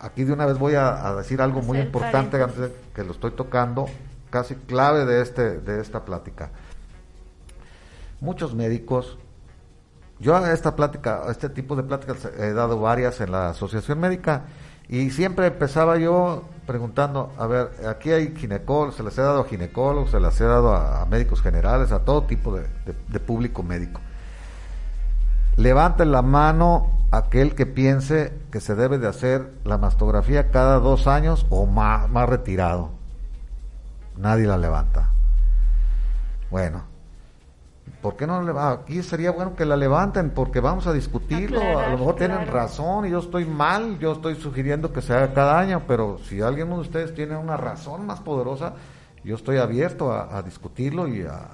Aquí de una vez voy a, decir algo muy importante que lo estoy tocando, casi clave de, este, de esta plática. Muchos médicos, yo a esta plática, este tipo de pláticas he dado varias en la Asociación Médica y siempre empezaba yo preguntando, a ver, aquí hay ginecólogos, se les ha dado a ginecólogos, se les ha dado a, médicos generales, a todo tipo de, público médico. Levante la mano aquel que piense que se debe de hacer la mastografía cada dos años o más, más retirado. Nadie la levanta. Bueno, ¿Por qué no le va? Aquí sería bueno que la levanten porque vamos a discutirlo. a lo mejor tienen razón y yo estoy mal. Yo estoy sugiriendo que se haga cada año, pero si alguien de ustedes tiene una razón más poderosa, yo estoy abierto a, discutirlo y a,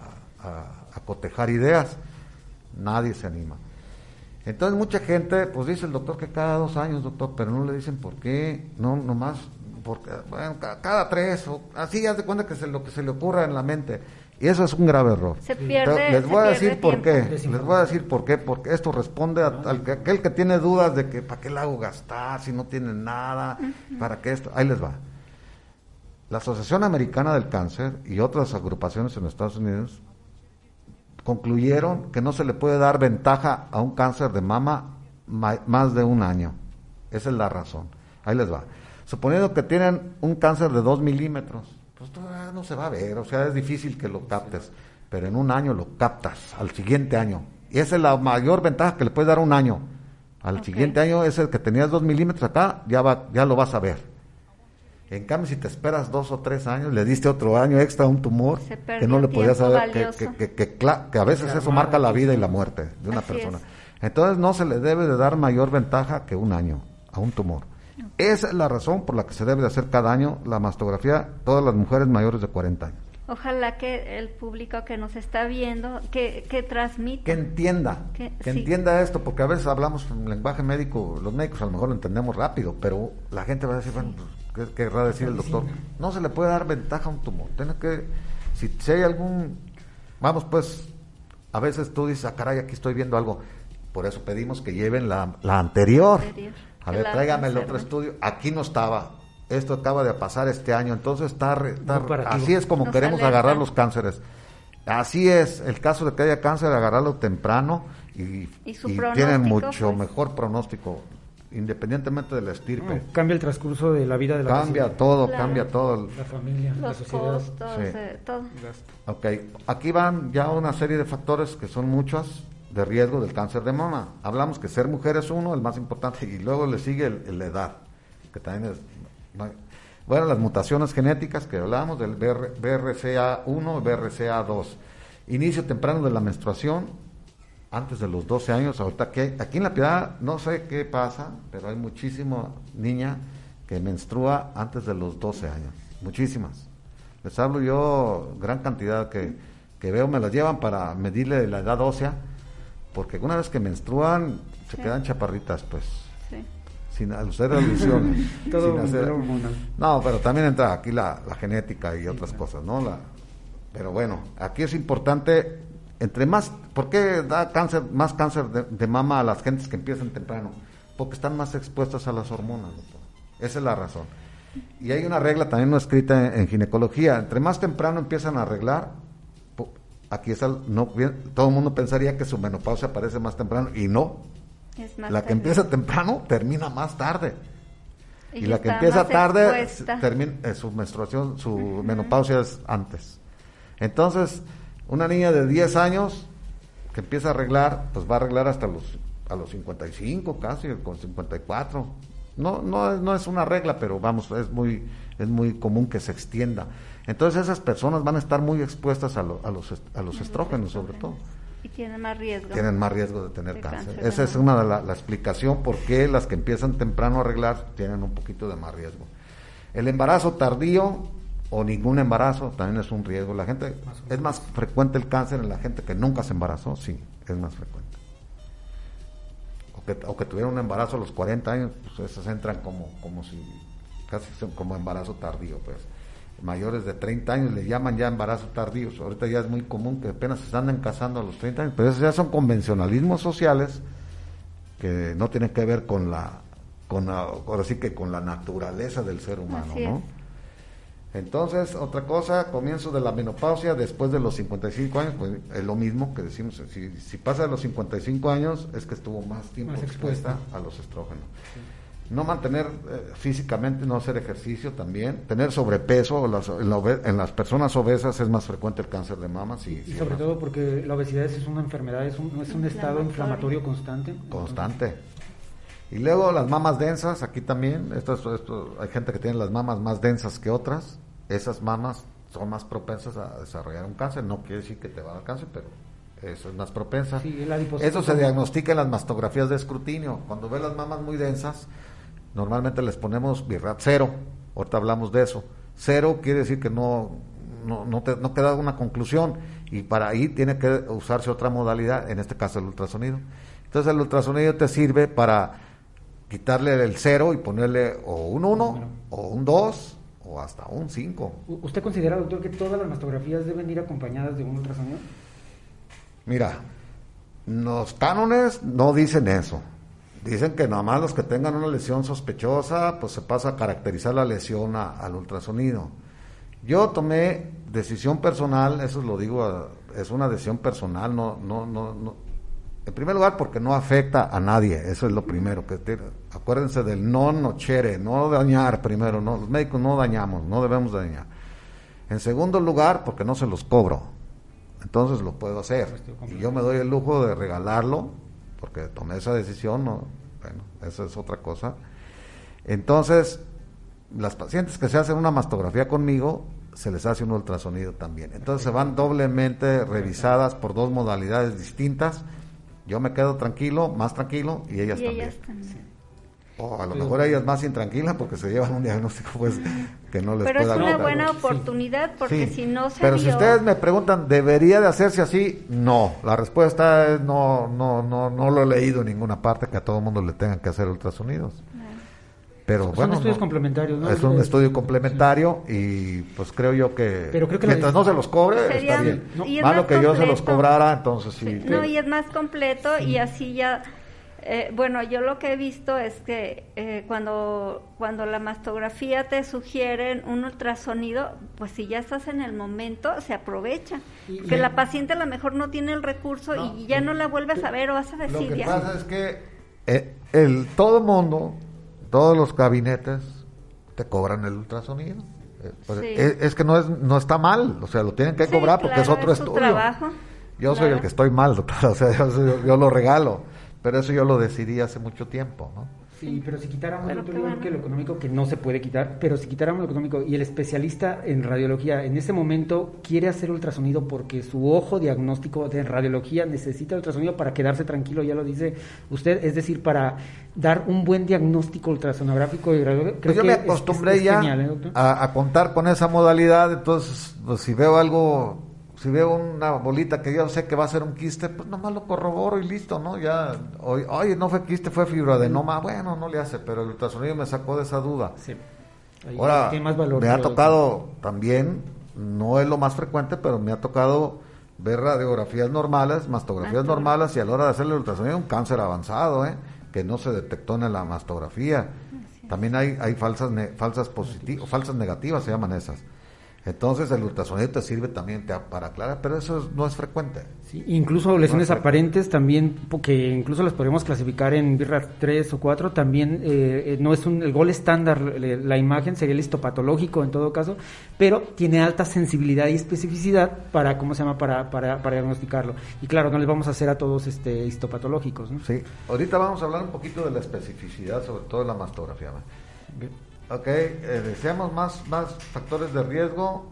cotejar ideas. Nadie se anima. Entonces mucha gente, pues dice el doctor que cada dos años, doctor, pero no le dicen por qué, no, nomás, porque, bueno, cada tres, o así, haz de cuenta que es lo que se le ocurra en la mente. Y eso es un grave error.
Se pierde,
les voy a decir por qué. Les voy a decir por qué. Porque esto responde a, aquel que tiene dudas de que para qué le hago gastar si no tiene nada, para qué esto. Ahí les va. La Asociación Americana del Cáncer y otras agrupaciones en Estados Unidos concluyeron que no se le puede dar ventaja a un cáncer de mama más de un año. Esa es la razón. Ahí les va. Suponiendo que tienen un cáncer de 2 milímetros pues todavía no se va a ver, o sea, es difícil que lo captes, pero en un año lo captas, al siguiente año. Y esa es la mayor ventaja que le puedes dar un año. Al siguiente año, ese que tenías dos milímetros acá, ya, va, ya lo vas a ver. En cambio, si te esperas dos o tres años, le diste otro año extra a un tumor que no le podías saber, que, que, que, a veces eso marca la vida y la muerte de una persona. Entonces, no se le debe de dar mayor ventaja que un año a un tumor. Esa es la razón por la que se debe de hacer cada año la mastografía todas las mujeres mayores de 40 años.
Ojalá que el público que nos está viendo, que, que transmita.
Que entienda, que, entienda esto, porque a veces hablamos en lenguaje médico, los médicos a lo mejor lo entendemos rápido, pero la gente va a decir, bueno, pues, ¿qué querrá decir el doctor? No se le puede dar ventaja a un tumor. Tiene que, si, si hay algún, vamos pues, a veces tú dices, ah, caray, aquí estoy viendo algo. Por eso pedimos que lleven la, la anterior. A ver, tráigame el otro estudio. Aquí no estaba. Esto acaba de pasar este año. Entonces está, así es como queremos agarrar los cánceres. Así es, el caso de que haya cáncer, agarrarlo temprano y, tienen mucho mejor pronóstico, independientemente de la estirpe.
cambia el transcurso de la vida de la
Cambia todo, cambia todo.
La familia, la sociedad.
Eh, todo.
Ok, aquí van ya una serie de factores que son muchos de riesgo del cáncer de mama. Hablamos que ser mujer es uno, el más importante, y luego le sigue la edad, que también. Bueno, las mutaciones genéticas que hablamos del BRCA1 y BRCA2. Inicio temprano de la menstruación, antes de los 12 años. Ahorita que aquí en la piedad no sé qué pasa, pero hay muchísima niña que menstrua antes de los 12 años. Muchísimas. Les hablo yo, gran cantidad que, que veo, me las llevan para medirle la edad ósea porque una vez que menstruan se quedan chaparritas, pues. Sí. Sin hacer alusiones.
Todo
No, pero también entra aquí la, genética y otras cosas, ¿no? La, pero bueno, aquí es importante, entre más, ¿por qué da cáncer, más cáncer de, mama a las gentes que empiezan temprano? Porque están más expuestas a las hormonas, doctor. Esa es la razón. Y hay una regla también no escrita en ginecología, entre más temprano empiezan a arreglar, aquí es no, todo el mundo pensaría que su menopausia aparece más temprano y no. la que empieza temprano termina más tarde. Y, la que empieza tarde termina eh, su menstruación, su menopausia es antes. Entonces, una niña de 10 años que empieza a arreglar, pues va a arreglar hasta los a los 55 casi, con 54. No, no, no es una regla, pero vamos, es muy, es muy común que se extienda. Entonces esas personas van a estar muy expuestas a, los, a los estrógenos sobre todo.
Y tienen más riesgo.
Tienen más riesgo de tener cáncer. Esa es una de la, la, explicación por qué las que empiezan temprano a arreglar tienen un poquito de más riesgo. El embarazo tardío o ningún embarazo también es un riesgo. La gente es más frecuente el cáncer en la gente que nunca se embarazó, sí, es más frecuente. O que, o que tuvieron un embarazo a los 40 años, pues esas entran como como si casi como embarazo tardío, pues. Mayores de 30 años le llaman ya embarazo tardío. Ahorita ya es muy común que apenas se andan casando a los 30 años, pero esos ya son convencionalismos sociales que no tienen que ver con la con ahora sí que con la naturaleza del ser humano, ¿no? Entonces, otra cosa, comienzo de la menopausia después de los 55 años, pues es lo mismo que decimos, si, si pasa de los 55 años es que estuvo más tiempo expuesta. a los estrógenos. No mantener eh, físicamente, no hacer ejercicio también, tener sobrepeso, las, en, las personas obesas es más frecuente el cáncer de mama.
y sobre todo porque la obesidad es una enfermedad, es un, es un estado inflamatorio constante.
Constante. Y luego las mamas densas, aquí también, esto, esto, hay gente que tiene las mamas más densas que otras, esas mamas son más propensas a desarrollar un cáncer, no quiere decir que te va a dar cáncer, pero eso es más propensa. eso se diagnostica en las mastografías de escrutinio, cuando ves las mamas muy densas, normalmente les ponemos birrat cero, ahorita hablamos de eso, cero quiere decir que no, no, no, te, no queda una conclusión. Y para ahí tiene que usarse otra modalidad, en este caso el ultrasonido. Entonces el ultrasonido te sirve para quitarle el cero y ponerle o un 1 o un 2 o hasta un 5.
¿Usted considera, doctor, que todas las mastografías deben ir acompañadas de un ultrasonido?
Mira, los cánones no dicen eso. Dicen que nada más los que tengan una lesión sospechosa, pues se pasa a caracterizar la lesión al ultrasonido. Yo tomé decisión personal, eso lo digo, es una decisión personal, no, no, no, no, en primer lugar, porque no afecta a nadie, eso es lo primero. que Acuérdense del no nochere, no dañar primero, no, los médicos no dañamos, no debemos dañar. En segundo lugar, porque no se los cobro, entonces lo puedo hacer. Y yo me doy el lujo de regalarlo, porque tomé esa decisión, no, bueno, eso es otra cosa. Entonces, las pacientes que se hacen una mastografía conmigo, se les hace un ultrasonido también. Entonces se van doblemente revisadas por dos modalidades distintas yo me quedo tranquilo, más tranquilo, y ellas también. O a lo mejor ellas más intranquilas porque se llevan un diagnóstico pues que no les
Pero es una buena oportunidad porque si no se
Pero si ustedes me preguntan, ¿debería de hacerse así? No. La respuesta es no, no, no, no lo he leído en ninguna parte que a todo mundo le tengan que hacer ultrasonidos. Pero
son
bueno,
estudios complementarios, ¿no?
Es un estudio complementario y pues creo yo que, mientras no se los cobre está bien. Malo que yo se los cobrara, entonces sí.
No, y es más completo y así ya eh, bueno, yo lo que he visto es que eh, cuando, cuando la mastografía te sugieren un ultrasonido, pues si ya estás en el momento, se aprovecha. que la paciente a lo mejor no tiene el recurso y ya no la vuelves a ver o vas a decir
Lo que pasa es que eh, el, todo mundo todos los gabinetes te cobran el ultrasonido. Eh, pues, es, que no es no está mal, o sea, lo tienen que cobrar porque es otro estudio. Yo soy el que estoy mal, doctor, o sea, yo, lo regalo, pero eso yo lo decidí hace mucho tiempo, ¿no?
Sí, pero si quitáramos que lo económico, que no se puede quitar, pero si quitáramos lo económico y el especialista en radiología en ese momento quiere hacer ultrasonido porque su ojo diagnóstico de radiología necesita ultrasonido para quedarse tranquilo, ya lo dice usted, es decir, para dar un buen diagnóstico ultrasonográfico y radiológico.
Pues yo me acostumbré ya ¿eh, a, a, contar con esa modalidad, entonces pues, si veo algo si veo una bolita que yo sé que va a ser un quiste, pues nomás lo corroboro y listo, ¿no? Ya, oye, no fue quiste, fue fibroadenoma, bueno, no le hace, pero el ultrasonido me sacó de esa duda. Sí. Ahora, me ha tocado también, no es lo más frecuente, pero me ha tocado ver radiografías normales, mastografías normales y a la hora de hacerle el ultrasonido un cáncer avanzado, ¿eh? Que no se detectó en la mastografía. También hay, hay falsas, falsas positivas, falsas negativas se llaman esas. Entonces el ultrasonido te sirve también para aclarar, pero eso no es frecuente.
Sí, incluso lesiones aparentes también, porque incluso las podemos clasificar en BIRRA 3 o 4, también eh, eh, no es un, el gol estándar, la imagen sería el histopatológico en todo caso, pero tiene alta sensibilidad y especificidad para, ¿cómo se llama?, para, para, para diagnosticarlo. Y claro, no les vamos a hacer a todos este histopatológicos, ¿no?
Sí, ahorita vamos a hablar un poquito de la especificidad, sobre todo en la mastografía. Ok, eh, deseamos más, más factores de riesgo,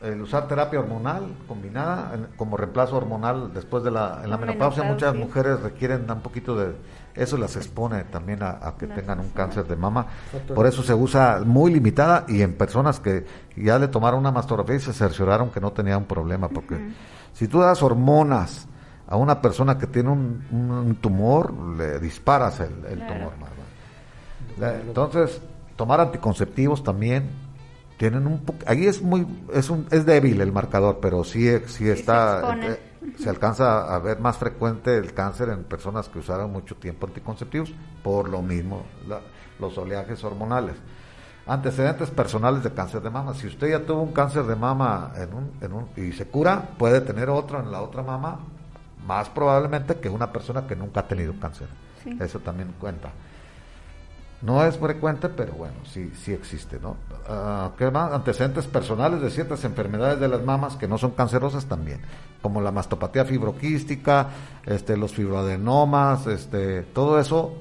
el usar terapia hormonal combinada como reemplazo hormonal después de la, en la, menopausia. Muchas mujeres requieren un poquito de eso las expone también a, que tengan un cáncer de mama. Por eso se usa muy limitada y en personas que ya le tomaron una mastografía y se cercioraron que no tenía un problema. Porque si tú das hormonas a una persona que tiene un, tumor, le disparas el, tumor. Entonces, tomar anticonceptivos también tienen un ahí es muy es un es débil el marcador pero sí sí está se, eh, se, alcanza a ver más frecuente el cáncer en personas que usaron mucho tiempo anticonceptivos por lo mismo los oleajes hormonales. Antecedentes personales de cáncer de mama. Si usted ya tuvo un cáncer de mama en un, en un, y se cura puede tener otro en la otra mama más probablemente que una persona que nunca ha tenido cáncer. Eso también cuenta no es frecuente, pero bueno, sí, sí existe, ¿no? Uh, ¿Qué más? Antecedentes personales de ciertas enfermedades de las mamas que no son cancerosas también, como la mastopatía fibroquística, este, los fibroadenomas, este, todo eso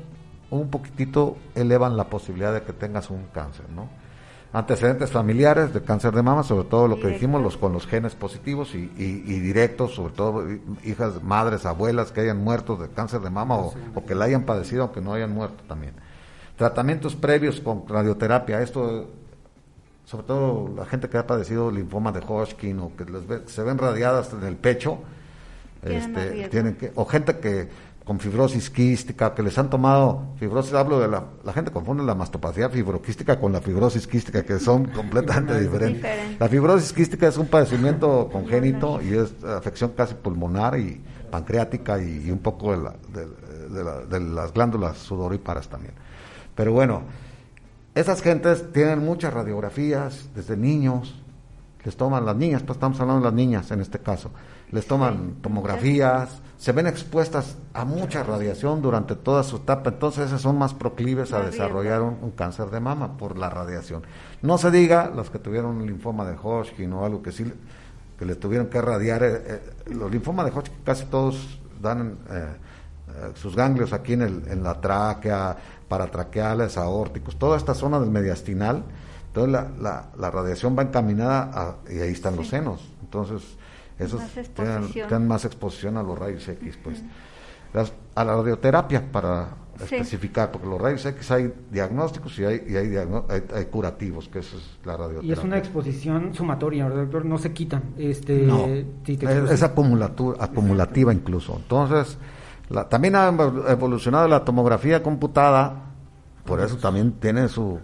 un poquitito elevan la posibilidad de que tengas un cáncer, ¿no? Antecedentes familiares de cáncer de mama, sobre todo lo que dijimos, los con los genes positivos y, y, directos, sobre todo hijas, madres, abuelas que hayan muerto de cáncer de mama o, o que la hayan padecido aunque no hayan muerto también Tratamientos previos con radioterapia, esto sobre todo la gente que ha padecido linfoma de Hodgkin o que les se ven radiadas en el pecho, este, tienen que, o gente que con fibrosis quística, que les han tomado fibrosis, hablo de la, la gente confunde la mastopatía fibroquística con la fibrosis quística, que son completamente diferentes. La fibrosis quística es un padecimiento congénito y es afección casi pulmonar y pancreática y, un poco de, de, de las glándulas sudoríparas también. Pero bueno, esas gentes tienen muchas radiografías desde niños, les toman las niñas, pues estamos hablando de las niñas en este caso, les toman tomografías, se ven expuestas a mucha radiación durante toda su etapa, entonces esas son más proclives a desarrollar un, cáncer de mama por la radiación. No se diga los que tuvieron un linfoma de Hodgkin o algo que sí que les tuvieron que radiar, eh, eh, los linfomas de Hodgkin casi todos dan eh, sus ganglios aquí en, el, en la tráquea, paratraqueales, aórticos, toda esta zona del mediastinal, entonces la, la, la radiación va encaminada y ahí están los senos. Entonces, esos tienen, más exposición a los rayos X, pues. a la radioterapia para especificar, porque los rayos X hay diagnósticos y hay, y hay, hay, curativos, que eso es la radioterapia.
Y es una exposición sumatoria, ¿verdad, doctor? No se quitan. Este,
no, es, acumulativa incluso. Entonces, la, también ha evolucionado la tomografía computada, por eso también tiene su...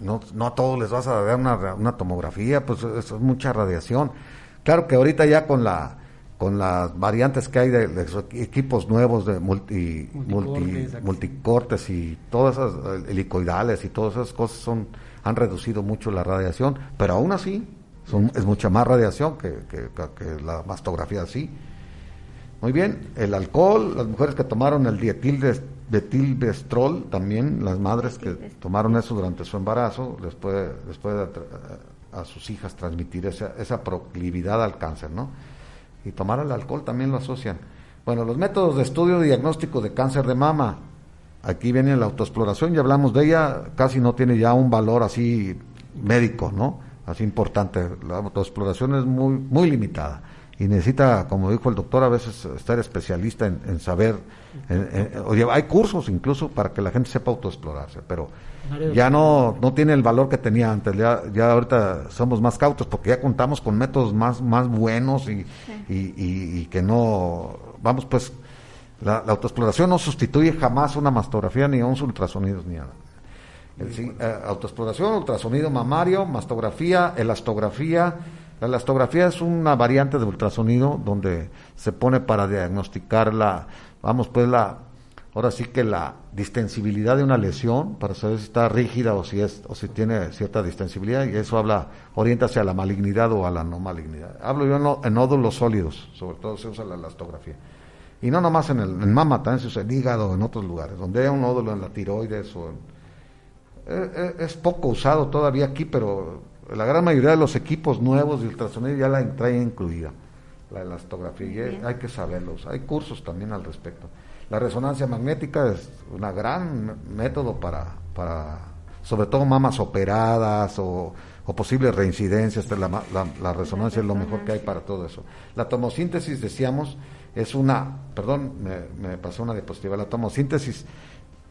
No, no a todos les vas a dar una, una tomografía, pues es, mucha radiación. Claro que ahorita ya con la con las variantes que hay de, equipos nuevos de multi, multicortes, y todas esas helicoidales y todas esas cosas son han reducido mucho la radiación, pero aún así son, es mucha más radiación que, que, que la mastografía así. Muy bien, el alcohol, las mujeres que tomaron el dietil de, tilbestrol, también las madres que tomaron eso durante su embarazo, les puede, a, sus hijas transmitir esa, esa proclividad al cáncer, ¿no? Y tomar el alcohol también lo asocian. Bueno, los métodos de estudio y diagnóstico de cáncer de mama, aquí viene la autoexploración, ya hablamos de ella, casi no tiene ya un valor así médico, ¿no? Así importante. La autoexploración es muy, muy limitada y necesita, como dijo el doctor, a veces estar especialista en, saber, hay cursos incluso para que la gente sepa autoexplorarse, pero ya no, no tiene el valor que tenía antes, ya, ya ahorita somos más cautos porque ya contamos con métodos más, más buenos y, y, que no, vamos pues, la, autoexploración no sustituye jamás una mastografía ni a unos ultrasonidos ni nada. Eh, autoexploración, ultrasonido mamario, mastografía, elastografía, la elastografía es una variante de ultrasonido donde se pone para diagnosticar la, vamos pues la, ahora sí que la distensibilidad de una lesión para saber si está rígida o si es o si tiene cierta distensibilidad y eso habla orienta hacia la malignidad o a la no malignidad. Hablo yo en, nódulos sólidos, sobre todo se usa la elastografía. Y no nomás en el en mama, también se usa el hígado, en otros lugares, donde hay un nódulo en la tiroides o eh, eh, es poco usado todavía aquí, pero la gran mayoría de los equipos nuevos de ultrasonido ya la traen incluida, la elastografía, y hay que saberlos. Hay cursos también al respecto. La resonancia magnética es un gran método para, para sobre todo mamas operadas o, posibles reincidencias. La, la, resonancia es lo mejor que hay para todo eso. La tomosíntesis, decíamos, es una, perdón, me, me pasó una diapositiva, la tomosíntesis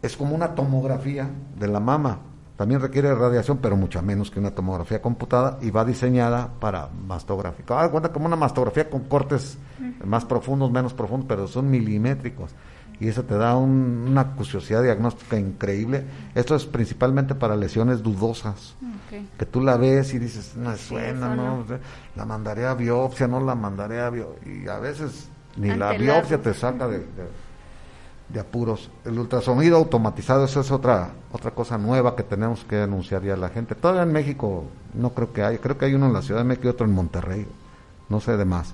es como una tomografía de la mama. También requiere radiación, pero mucha menos que una tomografía computada y va diseñada para mastografía. Ah, cuenta como una mastografía con cortes más profundos, menos profundos, pero son milimétricos. Y eso te da una acuciosidad diagnóstica increíble. Esto es principalmente para lesiones dudosas, que tú la ves y dices, no suena, no, la mandaré a biopsia, no la mandaré a biopsia, y a veces ni la biopsia te saca de, de, apuros. El ultrasonido automatizado, eso es otra, otra cosa nueva que tenemos que anunciar ya a la gente. Todavía en México no creo que hay, creo que hay uno en la Ciudad de México y otro en Monterrey, no sé de más.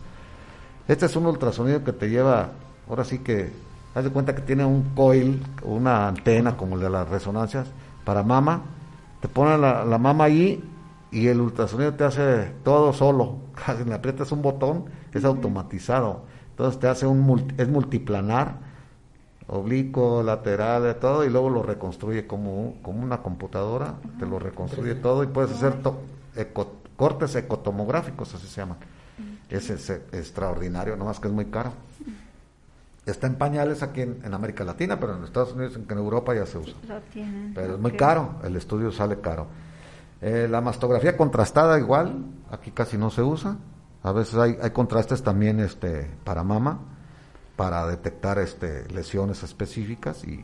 Este es un ultrasonido que te lleva, ahora sí que Haz de cuenta que tiene un coil, una antena como el de las resonancias para mama. Te ponen la, mama ahí y el ultrasonido te hace todo solo. Casi le aprietas un botón, es automatizado. Entonces te hace un es multiplanar, oblicuo, lateral, todo, y luego lo reconstruye como, como una computadora, te lo reconstruye todo y puedes hacer cortes ecotomográficos, así se llaman. Es, es, extraordinario, nomás que es muy caro. Está en pañales aquí en, América Latina, pero en Estados Unidos, en, Europa ya se usa. Pero es muy caro, el estudio sale caro. Eh, la mastografía contrastada igual, aquí casi no se usa. A veces hay, hay contrastes también este, para mama, para detectar este, lesiones específicas y,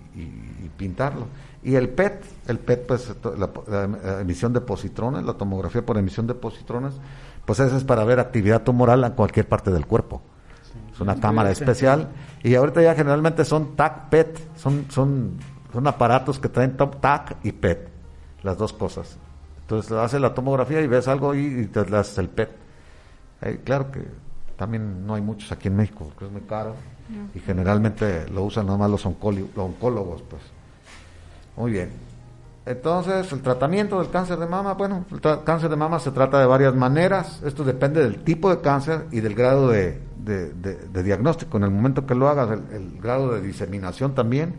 pintarlo. Y el PET, el PET, pues la, emisión de positrones, la tomografía por emisión de positrones, pues eso es para ver actividad tumoral en cualquier parte del cuerpo. Es una cámara especial. Y ahorita ya generalmente son TAC PET, son, son, son aparatos que traen TAC y PET, las dos cosas. Entonces haces la tomografía y ves algo y, te das el PET. Eh, claro que también no hay muchos aquí en México porque es muy caro y generalmente lo usan nada más los, los oncólogos. pues Muy bien. Entonces, el tratamiento del cáncer de mama, bueno, el cáncer de mama se trata de varias maneras. Esto depende del tipo de cáncer y del grado de, diagnóstico. En el momento que lo hagas, el, grado de diseminación también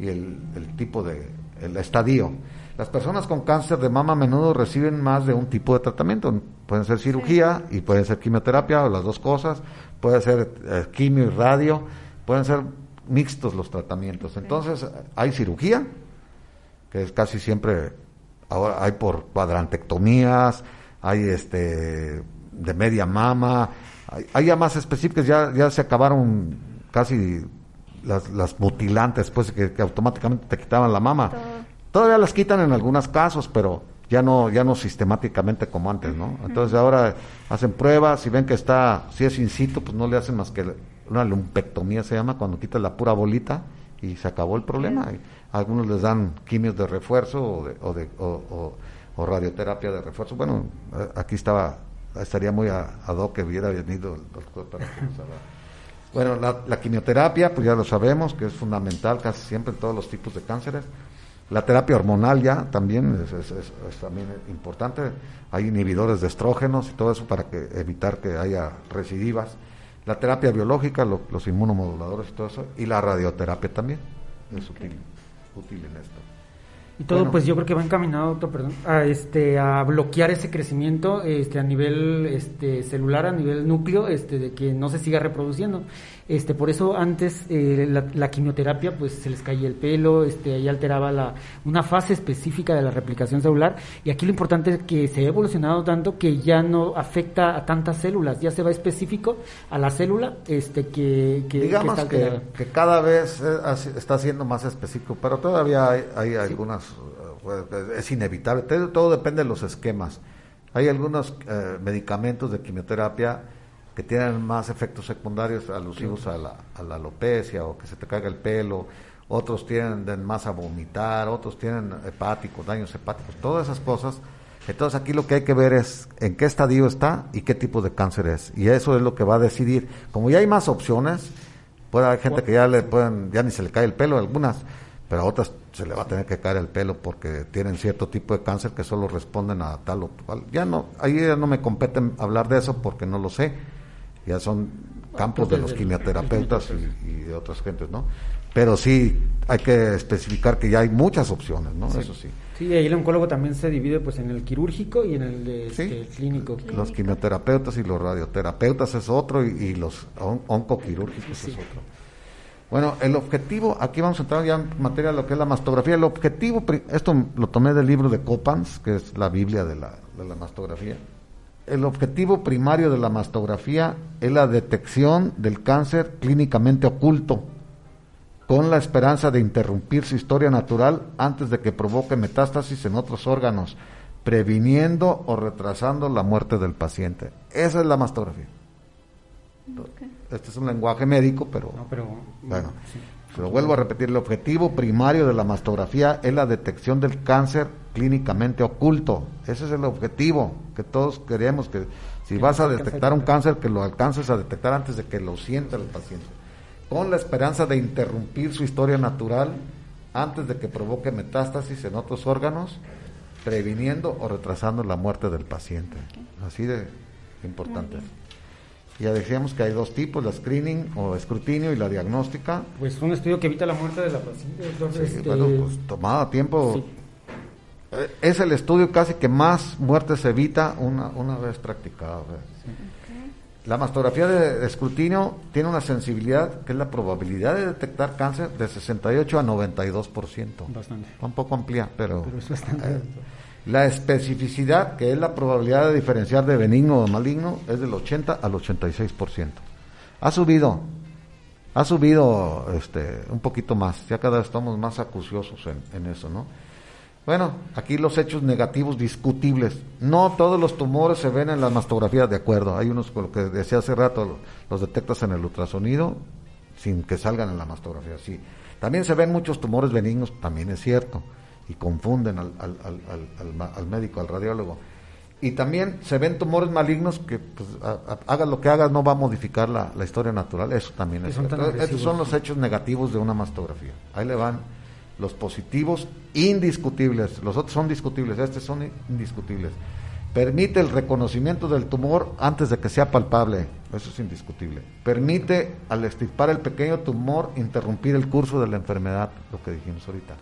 y el, tipo de el estadio. Las personas con cáncer de mama a menudo reciben más de un tipo de tratamiento. Pueden ser cirugía y pueden ser quimioterapia o las dos cosas. Puede ser eh, quimio y radio. Pueden ser mixtos los tratamientos. Entonces, hay cirugía que es casi siempre, ahora hay por cuadrantectomías, hay este de media mama, hay, ya más específicas, ya, ya se acabaron casi las, las mutilantes, pues que, automáticamente te quitaban la mama. Todavía las quitan en algunos casos, pero ya no ya no sistemáticamente como antes, ¿no? Entonces ahora hacen pruebas, si ven que está, si es in situ, pues no le hacen más que una lumpectomía se llama, cuando quitas la pura bolita y se acabó el problema algunos les dan quimios de refuerzo o, de, o, radioterapia de refuerzo. Bueno, aquí estaba, estaría muy a, a que hubiera venido el doctor para que nos Bueno, la, quimioterapia, pues ya lo sabemos, que es fundamental casi siempre en todos los tipos de cánceres. La terapia hormonal ya también es, también importante. Hay inhibidores de estrógenos y todo eso para que evitar que haya recidivas. La terapia biológica, los inmunomoduladores y todo eso. Y la radioterapia también es útil útil en esto.
Y todo, pues yo creo que va encaminado, perdón, a, este, a bloquear ese crecimiento este, a nivel este, celular, a nivel núcleo, este, de que no se siga reproduciendo. Este, por eso antes eh, la, quimioterapia, pues se les caía el pelo, este, ahí alteraba la, una fase específica de la replicación celular. Y aquí lo importante es que se ha evolucionado tanto que ya no afecta a tantas células, ya se va específico a la célula este, que, que
Digamos que, que, cada vez eh, está siendo más específico, pero todavía hay, hay algunas es inevitable, todo, depende de los esquemas. Hay algunos eh, medicamentos de quimioterapia que tienen más efectos secundarios alusivos a la, alopecia o que se te caiga el pelo otros tienen más a vomitar, otros tienen hepáticos, daños hepáticos, todas esas cosas. Entonces aquí lo que hay que ver es en qué estadio está y qué tipo de cáncer es. Y eso es lo que va a decidir. Como ya hay más opciones, puede haber gente que ya le pueden, ya ni se le cae el pelo algunas, pero a otras se le va a tener que caer el pelo porque tienen cierto tipo de cáncer que solo responden a tal o cual. Ya no, ahí ya no me compete hablar de eso porque no lo sé. Ya son campos de los quimioterapeutas y, y de otras gentes, ¿no? pero sí hay que especificar que ya hay muchas opciones, ¿no? Eso sí.
Sí, ahí el oncólogo también se divide pues en el quirúrgico y en el de, este, clínico.
Los quimioterapeutas y los radioterapeutas es otro y, los oncoquirúrgicos es otro. Bueno, el objetivo, aquí vamos a entrar ya en materia de lo que es la mastografía. El objetivo, esto lo tomé del libro de Copans, que es la Biblia de la, mastografía. El objetivo primario de la mastografía es la detección del cáncer clínicamente oculto con la esperanza de interrumpir su historia natural antes de que provoque metástasis en otros órganos, previniendo o retrasando la muerte del paciente. Esa es la mastografía. Este es un lenguaje médico, pero, bueno, se lo vuelvo a repetir, el objetivo primario de la mastografía es la detección del cáncer clínicamente oculto. Ese es el objetivo que todos queremos que si vas a detectar un cáncer, que lo alcances a detectar antes de que lo sienta el paciente con la esperanza de interrumpir su historia natural antes de que provoque metástasis en otros órganos, previniendo o retrasando la muerte del paciente. Así de importante. Ya decíamos que hay dos tipos, la screening o escrutinio y la diagnóstica.
Pues un estudio que evita la muerte de la paciente. Entonces,
este, bueno, pues tomada tiempo. Eh, es el estudio casi que más muertes evita una, una vez practicado. La mastografía de, escrutinio tiene una sensibilidad que es la probabilidad de detectar cáncer de 68 a 92%. Bastante. Un poco amplia, pero, es bastante eh, la especificidad, que es la probabilidad de diferenciar de benigno o maligno, es del 80 al 86%. Ha subido, ha subido este, un poquito más, ya cada vez estamos más acuciosos en, eso, ¿no? Bueno, aquí los hechos negativos discutibles. No todos los tumores se ven en las mastografías, de acuerdo. Hay unos, lo que decía hace rato, los detectas en el ultrasonido sin que salgan en la mastografía. Sí. También se ven muchos tumores benignos, también es cierto. Y confunden al, al, al, al médico, al radiólogo. Y también se ven tumores malignos que, pues, hagas lo que hagas, no va a modificar la, la historia natural. Eso también es cierto. Estos son los hechos negativos de una mastografía. Ahí le van los positivos indiscutibles, los otros son discutibles, estos son indiscutibles. Permite el reconocimiento del tumor antes de que sea palpable, eso es indiscutible. Permite al extirpar el pequeño tumor interrumpir el curso de la enfermedad, lo que dijimos ahorita.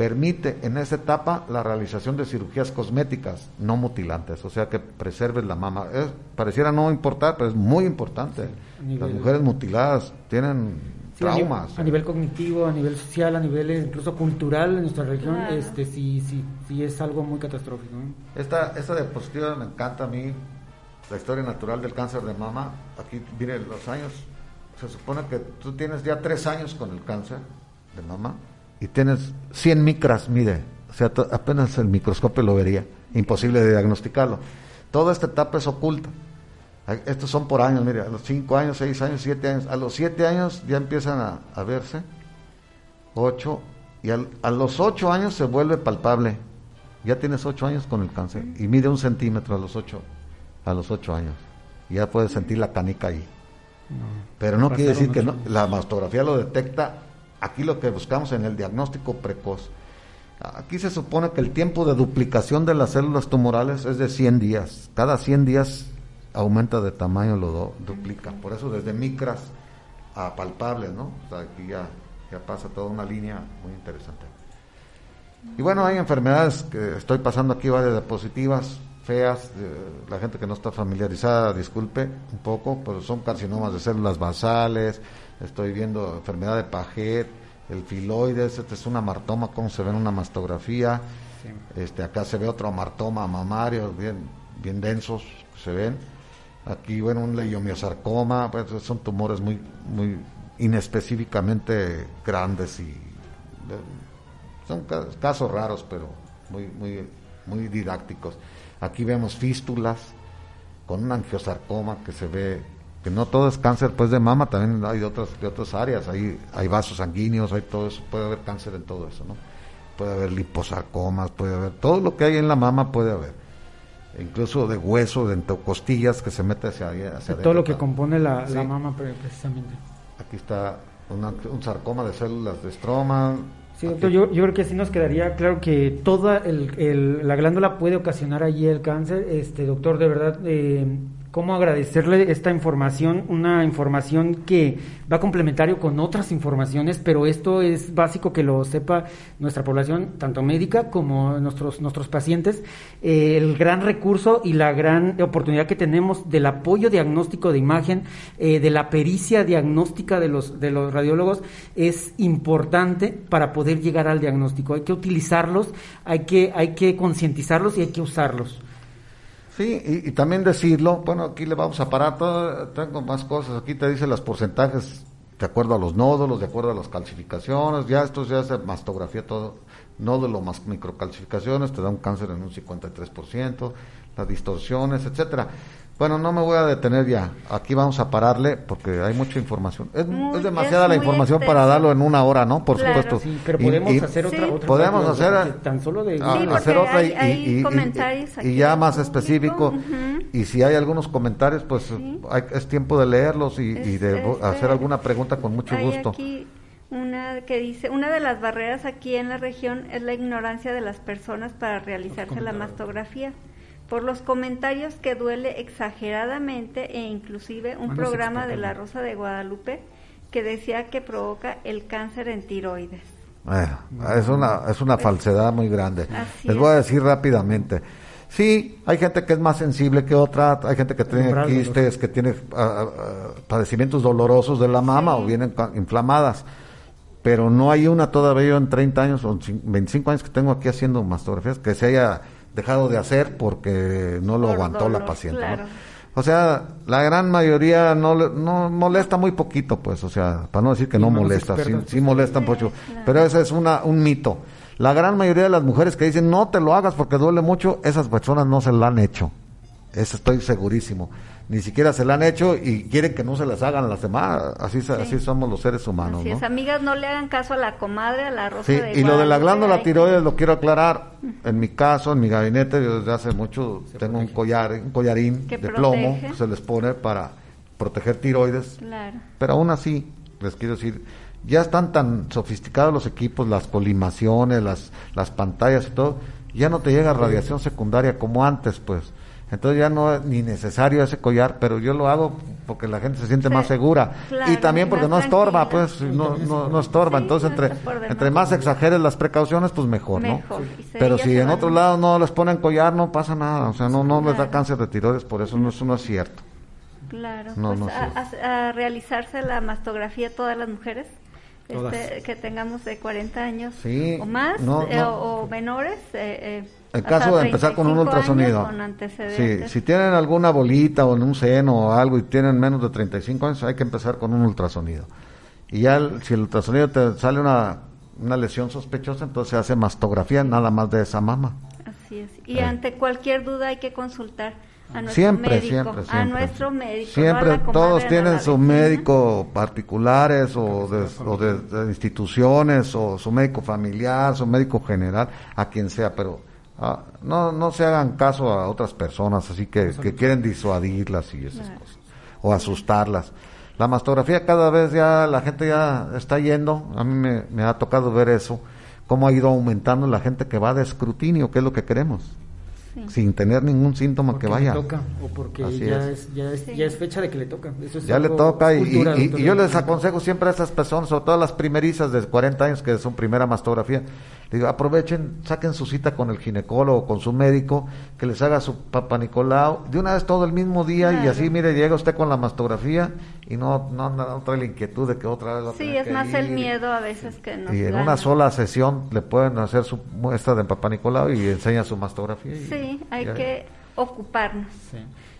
Permite en esa etapa la realización de cirugías cosméticas no mutilantes, o sea que preserves la mama. pareciera no importar, pero es muy importante. Las mujeres mutiladas tienen traumas.
A, nivel cognitivo, a nivel social, a nivel incluso cultural en nuestra región, este sí, sí, sí es algo muy catastrófico.
Esta, esta diapositiva me encanta a mí, la historia natural del cáncer de mama. Aquí, mire, los años, se supone que tú tienes ya tres años con el cáncer de mama y tienes 100 micras, mire, o sea, apenas el microscopio lo vería, imposible de diagnosticarlo. Toda esta etapa es oculta. Estos son por años, mire, a los 5 años, 6 años, 7 años. A los 7 años ya empiezan a, verse. 8. Y a los 8 años se vuelve palpable. Ya tienes 8 años con el cáncer. Y mide un centímetro a los 8, a los 8 años. Y ya puedes sentir la canica ahí. Pero no quiere decir que no, la mastografía lo detecta. Aquí lo que buscamos en el diagnóstico precoz. Aquí se supone que el tiempo de duplicación de las células tumorales es de 100 días. Cada 100 días aumenta de tamaño, lo duplica. Por eso desde micras a palpables, ¿no? O sea, aquí ya, pasa toda una línea muy interesante. Y bueno, hay enfermedades que estoy pasando aquí, varias diapositivas feas, la gente que no está familiarizada, disculpe un poco, pero son carcinomas de células basales, estoy viendo enfermedad de Paget, el filoides, este es un amartoma, como se ve en una mastografía, este acá se ve otro amartoma mamario, bien, bien densos, se ven. Aquí, bueno, un leiomiosarcoma, pues son tumores muy, muy inespecíficamente grandes y son casos raros, pero muy, muy, muy didácticos. Aquí vemos fístulas con un angiosarcoma que se ve que no todo es cáncer pues de mama, también hay de otras, de otras áreas, hay, hay vasos sanguíneos, hay todo eso, puede haber cáncer en todo eso, ¿no? Puede haber liposarcomas, puede haber, todo lo que hay en la mama puede haber. Incluso de hueso, de costillas que se mete hacia, hacia
Todo lo que compone la, la mama precisamente.
Aquí está un sarcoma de células de estroma,
Sí, doctor, yo, yo, creo que sí nos quedaría claro que toda el, la glándula puede ocasionar allí el cáncer. Este doctor, de verdad, eh, cómo agradecerle esta información, una información que va complementario con otras informaciones, pero esto es básico que lo sepa nuestra población, tanto médica como nuestros, nuestros pacientes, eh, el gran recurso y la gran oportunidad que tenemos del apoyo diagnóstico de imagen, eh, de la pericia diagnóstica de los, de los radiólogos, es importante para poder llegar al diagnóstico. Hay que utilizarlos, hay que, hay que concientizarlos y hay que usarlos.
Sí, y, también decirlo, bueno, aquí le vamos a parar, todo, tengo más cosas, aquí te dice los porcentajes de acuerdo a los nódulos, de acuerdo a las calcificaciones, ya esto ya es mastografía todo, nódulo más microcalcificaciones, te da un cáncer en un 53%, las distorsiones, etcétera. Bueno, no me voy a detener ya. Aquí vamos a pararle porque hay mucha información. Es, demasiada la información para darlo en una hora, ¿no? Por supuesto.
Sí, pero podemos hacer otra, otra.
Podemos hacer tan solo de
ah, hacer otra y,
y, ya más específico. Y si hay algunos comentarios, pues es tiempo de leerlos y, de hacer alguna pregunta con mucho gusto.
Aquí una que dice, una de las barreras aquí en la región es la ignorancia de las personas para realizarse la mastografía por los comentarios que duele exageradamente e inclusive un programa de La Rosa de Guadalupe que decía que provoca el cáncer en tiroides.
es una, es una falsedad muy grande. Les voy a decir rápidamente. Sí, hay gente que es más sensible que otra, hay gente que tiene quistes, que tiene ah, ah, padecimientos dolorosos de la mama o vienen inflamadas, pero no hay una todavía en 30 años o 25 años que tengo aquí haciendo mastografías que se haya dejado de hacer porque no lo aguantó la paciente. O sea, la gran mayoría no, no molesta muy poquito, pues, o sea, para no decir que no molesta, sí, sí molestan mucho, pero ese es una, un mito. La gran mayoría de las mujeres que dicen no te lo hagas porque duele mucho, esas personas no se lo han hecho. Eso estoy segurísimo ni siquiera se la han hecho y quieren que no se las hagan las demás. Así, así somos los seres humanos. Así
amigas, no le hagan caso a la comadre, a la rosa sí,
Y lo de la glándula tiroides lo quiero aclarar. En mi caso, en mi gabinete, yo desde hace mucho tengo un collar, un collarín de plomo que se les pone para proteger tiroides. Claro. Pero aún así, les quiero decir, ya están tan sofisticados los equipos, las colimaciones, las, las pantallas y todo, ya no te llega radiación secundaria como antes, pues entonces ya no es ni necesario ese collar, pero yo lo hago porque la gente se siente más segura. y también porque no estorba, pues no, no, estorba. Entonces entre, entre más exageres las precauciones, pues mejor, ¿no? Pero si en otro lado no les ponen collar, no pasa nada, o sea, no, no les da cáncer de tiroides, por eso no, eso no es cierto.
Claro, pues a, realizarse la mastografía todas las mujeres. Este, que tengamos de 40 años o más eh, o, menores eh, eh
en caso de empezar con un ultrasonido, sí, si tienen alguna bolita o en un seno o algo y tienen menos de 35 años, hay que empezar con un ultrasonido. Y ya si el ultrasonido te sale una, una lesión sospechosa, entonces se hace mastografía nada más de esa mama.
Así es. Y eh. ante cualquier duda hay que consultar a nuestro
siempre,
médico.
Siempre, siempre.
A nuestro médico.
Siempre, todos tienen su médico particulares o, de, o de, instituciones o su médico familiar, su médico general, a quien sea, pero Ah, no, no se hagan caso a otras personas así que, que quieren disuadirlas y esas cosas, o asustarlas. La mastografía cada vez ya la gente ya está yendo, a mí me, me ha tocado ver eso, cómo ha ido aumentando la gente que va de escrutinio, que es lo que queremos sin tener ningún síntoma que vaya.
Le toca, o porque ya es. ya, es, ya es fecha de que le toca.
ya le toca y, y, yo les aconsejo siempre a esas personas, sobre todo las primerizas de 40 años que son primera mastografía, digo, aprovechen, saquen su cita con el ginecólogo, con su médico, que les haga su papá Nicolau, de una vez todo el mismo día y así, mire, llega usted con la mastografía y no, no, no trae la inquietud de que otra vez va
Sí, es más el miedo a veces que no.
Y en una sola sesión le pueden hacer su muestra de papá Nicolau y enseña su mastografía.
sí, hay que ocuparnos.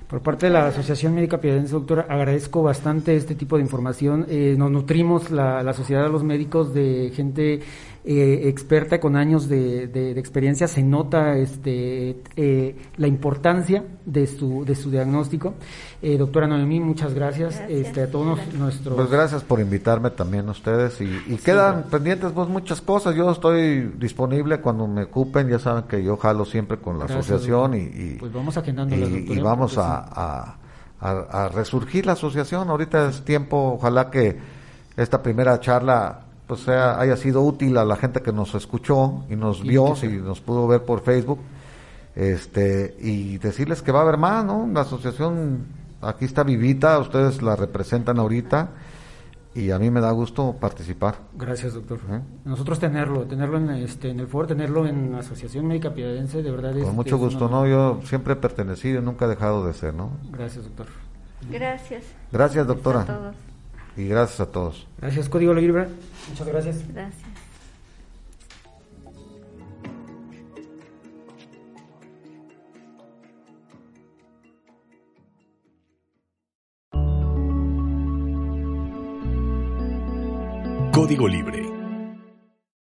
Por parte de la Asociación Médica Piedense, doctora, agradezco bastante este tipo de información. Eh, nos nutrimos la, la sociedad de los médicos de gente eh, experta con años de, de, experiencia, se nota este, eh, la importancia de su, de su diagnóstico. Eh, doctora Noemí, muchas gracias, Este, a todos nuestros...
Pues gracias por invitarme también a ustedes y, quedan pendientes pues muchas cosas. Yo estoy disponible cuando me ocupen, ya saben que yo jalo siempre con la asociación y,
pues vamos y,
y, vamos a, a resurgir la asociación. Ahorita es tiempo, ojalá que esta primera charla pues sea, haya sido útil a la gente que nos escuchó y nos vio, si nos pudo ver por Facebook, este, y decirles que va a haber más, ¿no? La asociación aquí está vivita, ustedes la representan ahorita y a mí me da gusto participar.
Gracias, doctor. Nosotros tenerlo, tenerlo en, este, en el foro, tenerlo en la Asociación Médica Piadense, de verdad es...
Con mucho gusto, ¿no? Yo siempre he pertenecido y nunca he dejado de ser, ¿no?
Gracias, doctor.
Gracias.
Gracias, doctora. Gracias a todos. Y gracias a todos.
Gracias, Código Libre. Muchas gracias.
Gracias.
Código Libre